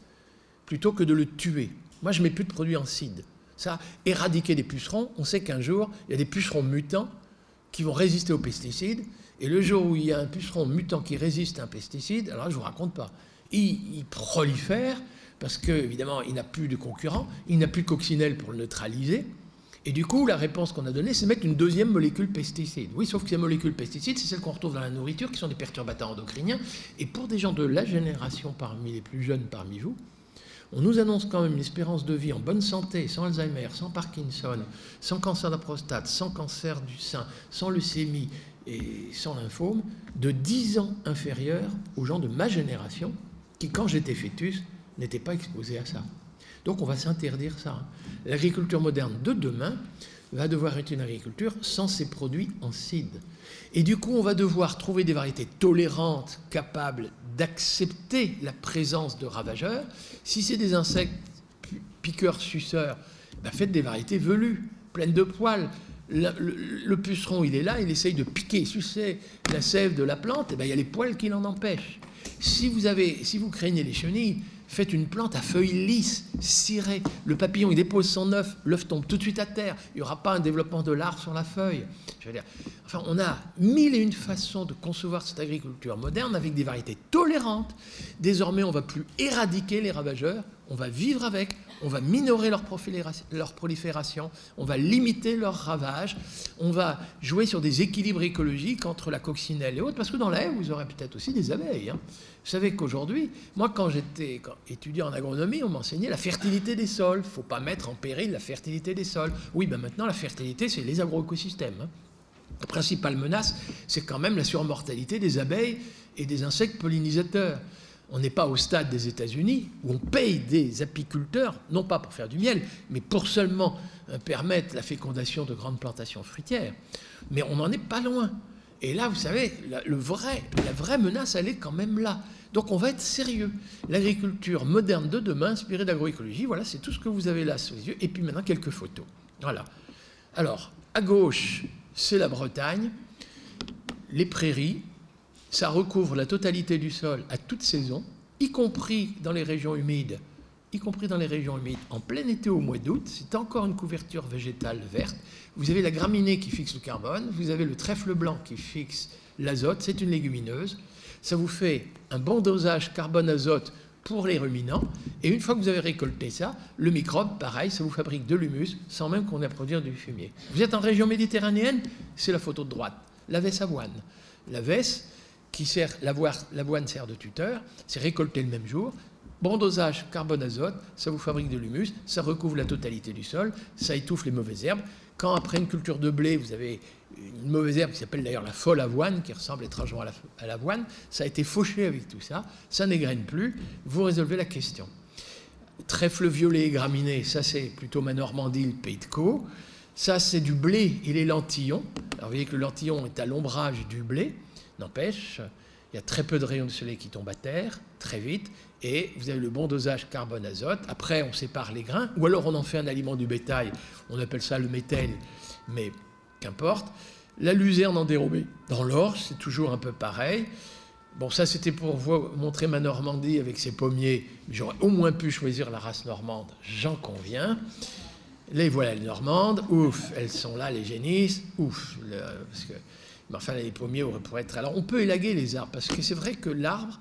plutôt que de le tuer. Moi, je ne mets plus de produits en cide. Ça, éradiquer des pucerons, on sait qu'un jour, il y a des pucerons mutants qui vont résister aux pesticides. Et le jour où il y a un puceron mutant qui résiste à un pesticide, alors je ne vous raconte pas. Il, prolifère parce qu'évidemment, il n'a plus de concurrents, il n'a plus de coccinelle pour le neutraliser. Et du coup, la réponse qu'on a donnée, c'est mettre une deuxième molécule pesticide. Oui, sauf que ces molécules pesticides, c'est celles qu'on retrouve dans la nourriture, qui sont des perturbateurs endocriniens. Et pour des gens de la génération parmi les plus jeunes parmi vous, on nous annonce quand même une espérance de vie en bonne santé, sans Alzheimer, sans Parkinson, sans cancer de la prostate, sans cancer du sein, sans leucémie et sans lymphome, de 10 ans inférieure aux gens de ma génération, qui, quand j'étais fœtus, n'étaient pas exposés à ça. Donc on va s'interdire ça. L'agriculture moderne de demain va devoir être une agriculture sans ces produits en cide. Et du coup, on va devoir trouver des variétés tolérantes, capables d'accepter la présence de ravageurs. Si c'est des insectes piqueurs, suceurs, ben faites des variétés velues, pleines de poils. Le, puceron, il est là, il essaye de piquer, sucer la sève de la plante, et ben il y a les poils qui l'en empêchent. Si vous craignez les chenilles, Faites une plante à feuilles lisses, cirées. Le papillon, il dépose son œuf, l'œuf tombe tout de suite à terre. Il n'y aura pas un développement de l'arbre sur la feuille. Enfin, on a mille et une façons de concevoir cette agriculture moderne avec des variétés tolérantes. Désormais, on ne va plus éradiquer les ravageurs, on va vivre avec, on va minorer leur, prolifération, on va limiter leur ravage, on va jouer sur des équilibres écologiques entre la coccinelle et autres, parce que dans la haie, vous aurez peut-être aussi des abeilles. Hein. Vous savez qu'aujourd'hui, moi, quand j'étais étudiant en agronomie, on m'enseignait la fertilité des sols. Il ne faut pas mettre en péril la fertilité des sols. Oui, ben maintenant, la fertilité, c'est les agroécosystèmes. Hein. La principale menace, c'est quand même la surmortalité des abeilles et des insectes pollinisateurs. On n'est pas au stade des États-Unis où on paye des apiculteurs, non pas pour faire du miel, mais pour seulement euh, permettre la fécondation de grandes plantations fruitières. Mais on n'en est pas loin. Et là, vous savez, la, la vraie menace, elle est quand même là. Donc on va être sérieux. L'agriculture moderne de demain, inspirée d'agroécologie, voilà, c'est tout ce que vous avez là sous les yeux. Et puis maintenant, quelques photos. Voilà. Alors, à gauche, c'est la Bretagne, les prairies. Ça recouvre la totalité du sol à toute saison, y compris dans les régions humides y compris dans les régions humides, en plein été au mois d'août, c'est encore une couverture végétale verte. Vous avez la graminée qui fixe le carbone, vous avez le trèfle blanc qui fixe l'azote, c'est une légumineuse ça vous fait un bon dosage carbone-azote pour les ruminants. Et une fois que vous avez récolté ça, le microbe, pareil, ça vous fabrique de l'humus sans même qu'on ait à produire du fumier. Vous êtes en région méditerranéenne, c'est la photo de droite. La veste avoine. La veste, qui sert, l'avoine sert de tuteur, c'est récolté le même jour. Bon dosage carbone-azote, ça vous fabrique de l'humus, ça recouvre la totalité du sol, ça étouffe les mauvaises herbes. Quand après une culture de blé, vous avez une mauvaise herbe qui s'appelle d'ailleurs la folle avoine, qui ressemble étrangement à l'avoine, ça a été fauché avec tout ça, ça n'égrène plus, vous résolvez la question. Trèfle violet et graminé, ça c'est plutôt ma Normandie, le pays de Caux. Ça c'est du blé et les lentillons. Alors vous voyez que le lentillon est à l'ombrage du blé, n'empêche, il y a très peu de rayons de soleil qui tombent à terre, très vite, et vous avez le bon dosage carbone-azote. Après, on sépare les grains, ou alors on en fait un aliment du bétail, on appelle ça le méthèle, mais qu'importe. La luzerne en dérobée dans l'Orge, c'est toujours un peu pareil. Bon, ça c'était pour vous montrer ma Normandie avec ses pommiers. J'aurais au moins pu choisir la race normande, j'en conviens. Les voilà les normandes, ouf, elles sont là, les génisses, ouf. parce que, mais enfin, les pommiers pourraient être. Alors, on peut élaguer les arbres, parce que c'est vrai que l'arbre,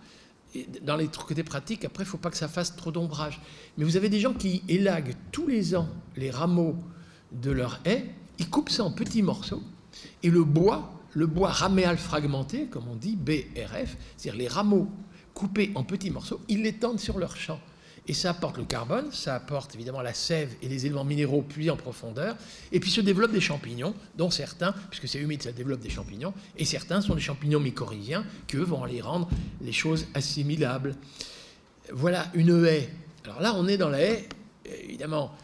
dans les côtés pratiques, après, il ne faut pas que ça fasse trop d'ombrage. Mais vous avez des gens qui élaguent tous les ans les rameaux de leur haie, ils coupent ça en petits morceaux, et le bois, le bois raméal fragmenté, comme on dit, BRF, c'est-à-dire les rameaux coupés en petits morceaux, ils les tendent sur leur champ. Et ça apporte le carbone, ça apporte évidemment la sève et les éléments minéraux puis en profondeur. Et puis se développent des champignons, dont certains, puisque c'est humide, ça développe des champignons, et certains sont des champignons mycorhiziens qui, eux, vont aller rendre les choses assimilables. Voilà une haie. Alors là, on est dans la haie, évidemment,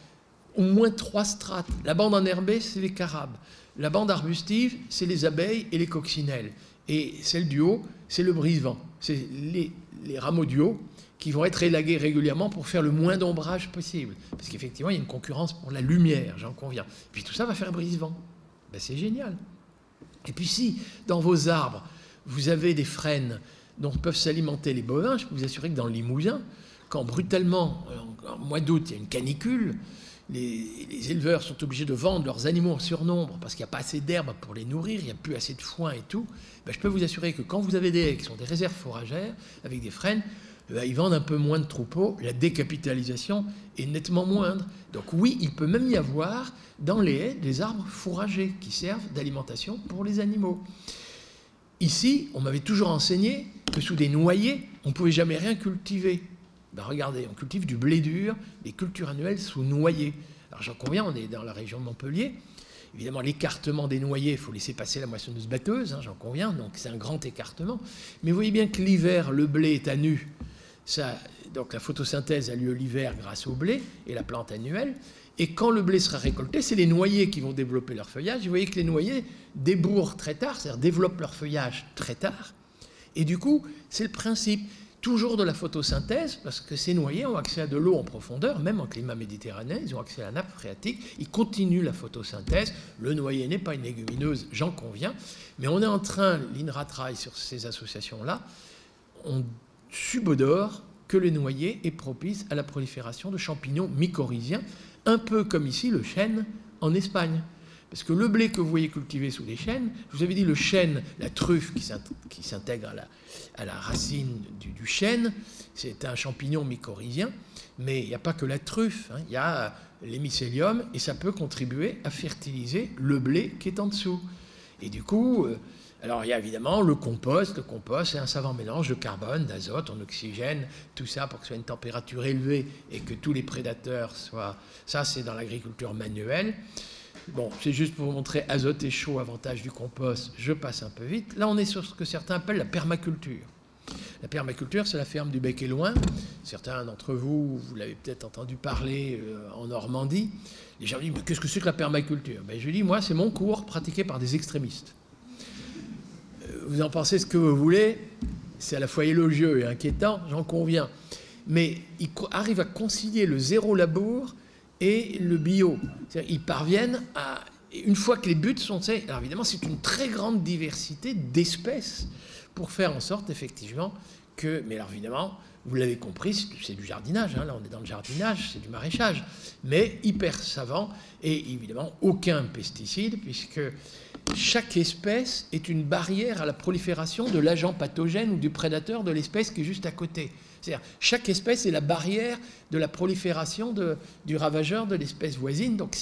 au moins trois strates. La bande enherbée, c'est les carabes. La bande arbustive, c'est les abeilles et les coccinelles. Et celle du haut, c'est le brise-vent. C'est les, les rameaux du haut qui vont être élagués régulièrement pour faire le moins d'ombrage possible. Parce qu'effectivement, il y a une concurrence pour la lumière, j'en conviens. Puis tout ça va faire brise-vent. Ben, c'est génial. Et puis si, dans vos arbres, vous avez des frênes dont peuvent s'alimenter les bovins, je peux vous assurer que dans le Limousin, quand brutalement, en mois d'août, il y a une canicule, les, éleveurs sont obligés de vendre leurs animaux en surnombre parce qu'il n'y a pas assez d'herbe pour les nourrir, il n'y a plus assez de foin et tout, ben, je peux vous assurer que quand vous avez des haies qui sont des réserves fourragères avec des frênes, euh, ils vendent un peu moins de troupeaux, la décapitalisation est nettement moindre. Donc oui, il peut même y avoir dans les haies des arbres fourragers qui servent d'alimentation pour les animaux. Ici, on m'avait toujours enseigné que sous des noyers, on ne pouvait jamais rien cultiver. Ben regardez, on cultive du blé dur, des cultures annuelles sous noyers. Alors j'en conviens, on est dans la région de Montpellier. Évidemment, l'écartement des noyers, il faut laisser passer la moissonneuse batteuse, hein, j'en conviens, donc c'est un grand écartement. Mais vous voyez bien que l'hiver, le blé est à nu donc la photosynthèse a lieu l'hiver grâce au blé et la plante annuelle. Et quand le blé sera récolté, c'est les noyers qui vont développer leur feuillage. Vous voyez que les noyers débourrent très tard, c'est-à-dire développent leur feuillage très tard. Et du coup, c'est le principe toujours de la photosynthèse, parce que ces noyers ont accès à de l'eau en profondeur, même en climat méditerranéen, ils ont accès à la nappe phréatique, ils continuent la photosynthèse. Le noyer n'est pas une légumineuse, j'en conviens, mais on est en train, l'INRA travaille sur ces associations-là, on subodore que le noyer est propice à la prolifération de champignons mycorhiziens, un peu comme ici le chêne en Espagne. Parce que le blé que vous voyez cultivé sous les chênes, je vous avais dit le chêne, la truffe qui s'intègre à la, racine du, chêne, c'est un champignon mycorhizien, mais il n'y a pas que la truffe, hein. il y a l'hémicélium et ça peut contribuer à fertiliser le blé qui est en dessous. Et du coup, euh, alors il y a évidemment le compost. Le compost, c'est un savant mélange de carbone, d'azote, en oxygène, tout ça pour que ce soit une température élevée et que tous les prédateurs soient... Ça, c'est dans l'agriculture manuelle. Bon, c'est juste pour vous montrer azote et chaud, avantage du compost. Je passe un peu vite. Là, on est sur ce que certains appellent la permaculture. La permaculture, c'est la ferme du Bec et Loin. Certains d'entre vous, vous l'avez peut-être entendu parler euh, en Normandie. Les gens disent, mais qu'est-ce que c'est que la permaculture? Ben, Je dis, moi, c'est mon cours pratiqué par des extrémistes. Vous en pensez ce que vous voulez, c'est à la fois élogieux et inquiétant, j'en conviens. Mais ils arrivent à concilier le zéro labour et le bio. Ils parviennent à, une fois que les buts sont alors évidemment c'est une très grande diversité d'espèces pour faire en sorte effectivement que, mais alors évidemment, vous l'avez compris, c'est du jardinage, hein, là on est dans le jardinage, c'est du maraîchage, mais hyper savant et évidemment aucun pesticide puisque chaque espèce est une barrière à la prolifération de l'agent pathogène ou du prédateur de l'espèce qui est juste à côté. C'est-à-dire, chaque espèce est la barrière de la prolifération du ravageur de l'espèce voisine. Donc,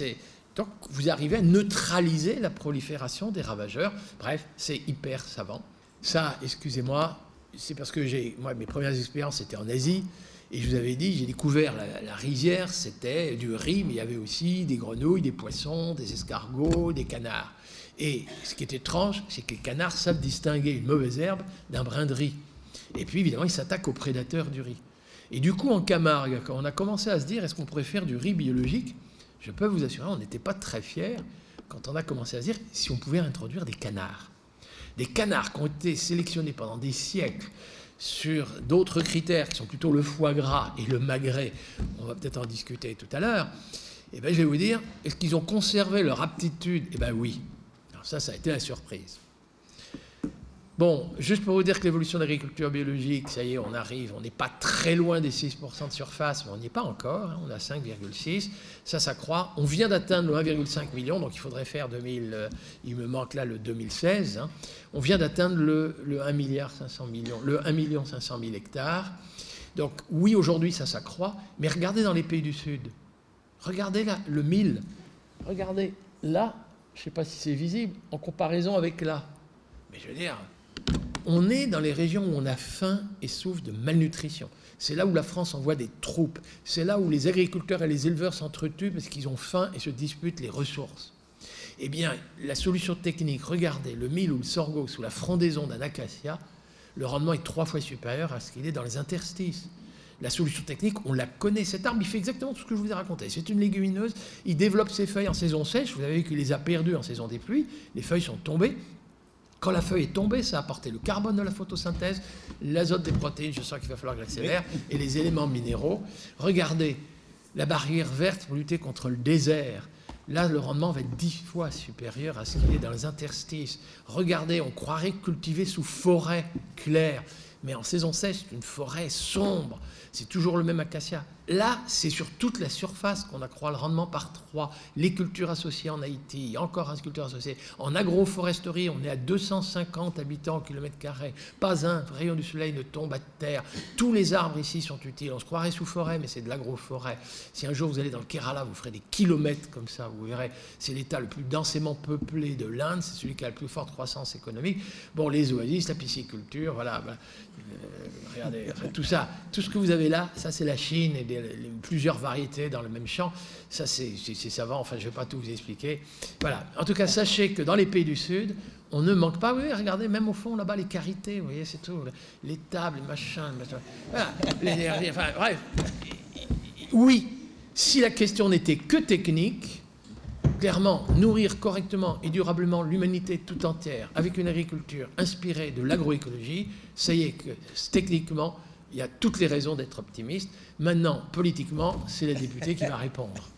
donc, vous arrivez à neutraliser la prolifération des ravageurs. Bref, c'est hyper savant. Ça, excusez-moi, c'est parce que j'ai, moi, mes premières expériences étaient en Asie. Et je vous avais dit, j'ai découvert la, la rizière, c'était du riz, mais il y avait aussi des grenouilles, des poissons, des escargots, des canards. Et ce qui est étrange, c'est que les canards savent distinguer une mauvaise herbe d'un brin de riz. Et puis, évidemment, ils s'attaquent aux prédateurs du riz. Et du coup, en Camargue, quand on a commencé à se dire est-ce qu'on pourrait faire du riz biologique, je peux vous assurer, on n'était pas très fiers quand on a commencé à se dire si on pouvait introduire des canards. Des canards qui ont été sélectionnés pendant des siècles sur d'autres critères qui sont plutôt le foie gras et le magret, on va peut-être en discuter tout à l'heure, eh bien, je vais vous dire, est-ce qu'ils ont conservé leur aptitude? Eh bien oui. Alors ça, ça a été la surprise. Bon, juste pour vous dire que l'évolution de l'agriculture biologique, ça y est, on arrive, on n'est pas très loin des 6% de surface, mais on n'y est pas encore, hein, on a 5,6, ça, ça croît. On vient d'atteindre le 1,5 million, donc il faudrait faire 2000, euh, il me manque là le 2016, hein. on vient d'atteindre le, 1 milliard 500 millions, le 1 million 500 000 hectares. Donc oui, aujourd'hui, ça s'accroît, mais regardez dans les pays du Sud, regardez là, le 1000, regardez là, je ne sais pas si c'est visible, en comparaison avec là. Mais je veux dire, on est dans les régions où on a faim et souffre de malnutrition. C'est là où la France envoie des troupes. C'est là où les agriculteurs et les éleveurs s'entretuent parce qu'ils ont faim et se disputent les ressources. Eh bien, la solution technique, regardez, le mil ou le sorgho sous la frondaison d'un acacia, le rendement est trois fois supérieur à ce qu'il est dans les interstices. La solution technique, on la connaît. Cet arbre, il fait exactement tout ce que je vous ai raconté. C'est une légumineuse. Il développe ses feuilles en saison sèche. Vous avez vu qu'il les a perdues en saison des pluies. Les feuilles sont tombées. Quand la feuille est tombée, ça a apporté le carbone de la photosynthèse, l'azote des protéines, je sens qu'il va falloir que l'accélère, et les éléments minéraux. Regardez, la barrière verte pour lutter contre le désert. Là, le rendement va être dix fois supérieur à ce qu'il est dans les interstices. Regardez, on croirait cultiver sous forêt claire, mais en saison sèche, c'est une forêt sombre. C'est toujours le même acacia. Là, c'est sur toute la surface qu'on accroît le rendement par trois. Les cultures associées en Haïti, encore une culture associée. En agroforesterie, on est à 250 habitants au kilomètre carré. Pas un rayon du soleil ne tombe à terre. Tous les arbres ici sont utiles. On se croirait sous forêt, mais c'est de l'agroforêt. Si un jour vous allez dans le Kerala, vous ferez des kilomètres comme ça, vous verrez, c'est l'état le plus densément peuplé de l'Inde, c'est celui qui a la plus forte croissance économique. Bon, les oasis, la pisciculture, voilà. Euh, regardez, tout ça, tout ce que vous avez là, ça c'est la Chine et plusieurs variétés dans le même champ. Ça c'est savant, enfin je ne vais pas tout vous expliquer. Voilà, en tout cas sachez que dans les pays du Sud, on ne manque pas, oui, regardez, même au fond là-bas, les carités, vous voyez, c'est tout, les tables, les machins, Voilà, enfin, bref. Oui, si la question n'était que technique, clairement, nourrir correctement et durablement l'humanité tout entière avec une agriculture inspirée de l'agroécologie, ça y est que techniquement, il y a toutes les raisons d'être optimiste. Maintenant, politiquement, c'est la députée qui va répondre.